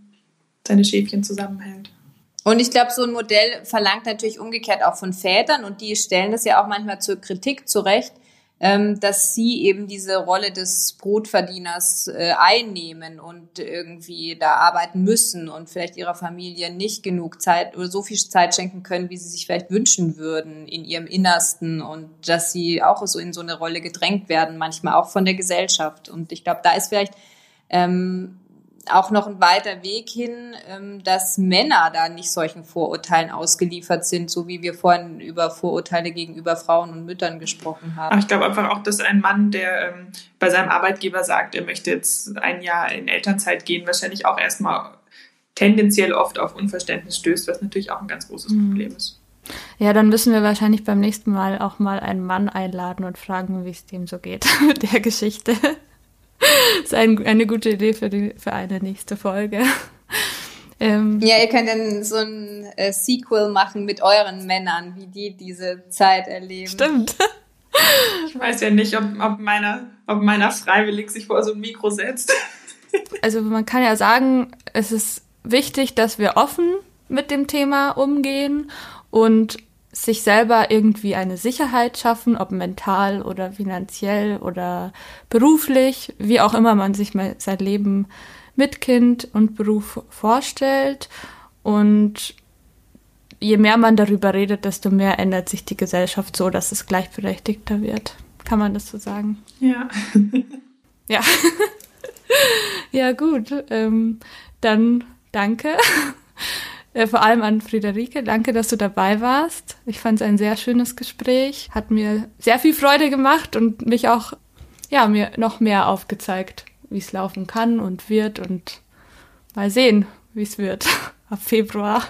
Speaker 3: seine Schäfchen zusammenhält.
Speaker 4: Und ich glaube, so ein Modell verlangt natürlich umgekehrt auch von Vätern und die stellen das ja auch manchmal zur Kritik zurecht, ähm, dass sie eben diese Rolle des Brotverdieners äh, einnehmen und irgendwie da arbeiten müssen und vielleicht ihrer Familie nicht genug Zeit oder so viel Zeit schenken können, wie sie sich vielleicht wünschen würden in ihrem Innersten und dass sie auch so in so eine Rolle gedrängt werden, manchmal auch von der Gesellschaft. Und ich glaube, da ist vielleicht ähm, auch noch ein weiter Weg hin, ähm, dass Männer da nicht solchen Vorurteilen ausgeliefert sind, so wie wir vorhin über Vorurteile gegenüber Frauen und Müttern gesprochen haben.
Speaker 3: Aber ich glaube einfach auch, dass ein Mann, der ähm, bei seinem Arbeitgeber sagt, er möchte jetzt ein Jahr in Elternzeit gehen, wahrscheinlich auch erstmal tendenziell oft auf Unverständnis stößt, was natürlich auch ein ganz großes mhm. Problem ist.
Speaker 2: Ja, dann müssen wir wahrscheinlich beim nächsten Mal auch mal einen Mann einladen und fragen, wie es dem so geht [LAUGHS] mit der Geschichte. Das [LAUGHS] ist ein, eine gute Idee für, die, für eine nächste Folge. [LAUGHS]
Speaker 4: Ähm, ja, ihr könnt dann so ein äh, Sequel machen mit euren Männern, wie die diese Zeit erleben.
Speaker 2: Stimmt. [LAUGHS]
Speaker 3: Ich weiß ja nicht, ob, ob, meiner, ob meiner freiwillig sich vor so ein Mikro setzt.
Speaker 2: Also man kann ja sagen, es ist wichtig, dass wir offen mit dem Thema umgehen und sich selber irgendwie eine Sicherheit schaffen, ob mental oder finanziell oder beruflich, wie auch immer man sich mal sein Leben mit Kind und Beruf vorstellt. Und je mehr man darüber redet, desto mehr ändert sich die Gesellschaft so, dass es gleichberechtigter wird. Kann man das so sagen?
Speaker 3: Ja. [LAUGHS]
Speaker 2: ja. [LAUGHS] ja, gut. Ähm, dann danke. Äh, vor allem an Friederike. Danke, dass du dabei warst. Ich fand es ein sehr schönes Gespräch. Hat mir sehr viel Freude gemacht und mich auch, ja, mir noch mehr aufgezeigt, wie es laufen kann und wird und mal sehen, wie es wird. [LAUGHS] ab Februar.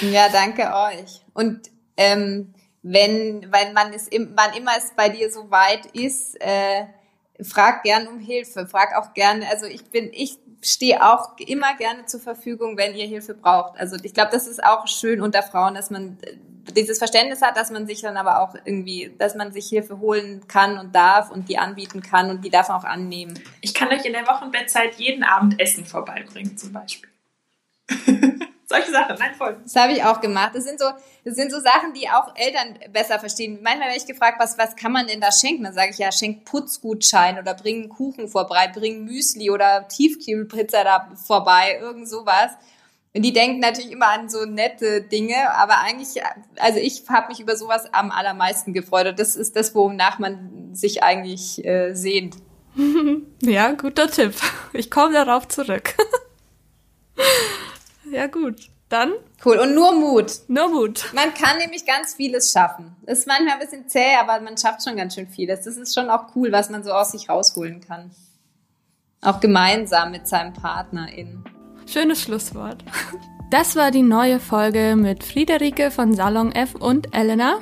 Speaker 4: Ja, danke euch. Und ähm, wenn, wenn man es, wann immer es bei dir so weit ist, äh, frag gern um Hilfe. Frag auch gerne, also ich bin, ich stehe auch immer gerne zur Verfügung, wenn ihr Hilfe braucht. Also ich glaube, das ist auch schön unter Frauen, dass man äh, dieses Verständnis hat, dass man sich dann aber auch irgendwie, dass man sich Hilfe holen kann und darf und die anbieten kann und die darf man auch annehmen.
Speaker 3: Ich kann euch in der Wochenbettzeit jeden Abend Essen vorbeibringen, zum Beispiel. Solche Sachen, nein, voll.
Speaker 4: Das habe ich auch gemacht. Das sind so, das sind so Sachen, die auch Eltern besser verstehen. Manchmal werde ich gefragt, was, was kann man denn da schenken? Dann sage ich ja, schenk Putzgutschein oder bring einen Kuchen vorbei, bring Müsli oder Tiefkühlpizza da vorbei, irgend sowas. Und die denken natürlich immer an so nette Dinge, aber eigentlich, also ich habe mich über sowas am allermeisten gefreut. Und das ist das, wonach man sich eigentlich äh, sehnt. [LAUGHS]
Speaker 2: ja, guter Tipp. Ich komme darauf zurück. [LAUGHS] ja, gut. Dann?
Speaker 4: Cool. Und nur Mut.
Speaker 2: Nur Mut.
Speaker 4: Man kann nämlich ganz vieles schaffen. Ist manchmal ein bisschen zäh, aber man schafft schon ganz schön vieles. Das ist schon auch cool, was man so aus sich rausholen kann. Auch gemeinsam mit seinem Partner in.
Speaker 2: Schönes Schlusswort. Das war die neue Folge mit Friederike von Salon F und Elena.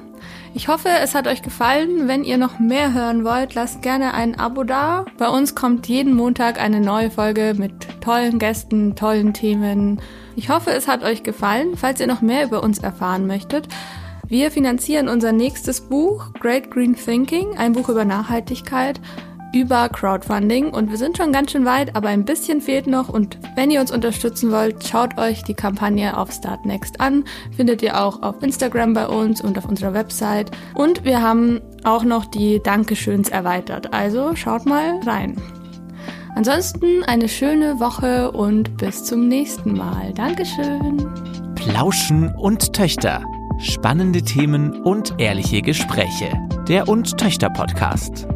Speaker 2: Ich hoffe, es hat euch gefallen. Wenn ihr noch mehr hören wollt, lasst gerne ein Abo da. Bei uns kommt jeden Montag eine neue Folge mit tollen Gästen, tollen Themen. Ich hoffe, es hat euch gefallen. Falls ihr noch mehr über uns erfahren möchtet, wir finanzieren unser nächstes Buch, Great Green Thinking, ein Buch über Nachhaltigkeit über Crowdfunding. Und wir sind schon ganz schön weit, aber ein bisschen fehlt noch. Und wenn ihr uns unterstützen wollt, schaut euch die Kampagne auf Start Next an, findet ihr auch auf Instagram bei uns und auf unserer Website. Und wir haben auch noch die Dankeschöns erweitert, also schaut mal rein. Ansonsten eine schöne Woche und bis zum nächsten Mal. Dankeschön.
Speaker 1: Plauschen und Töchter. Spannende Themen und ehrliche Gespräche. Der und Töchter Podcast.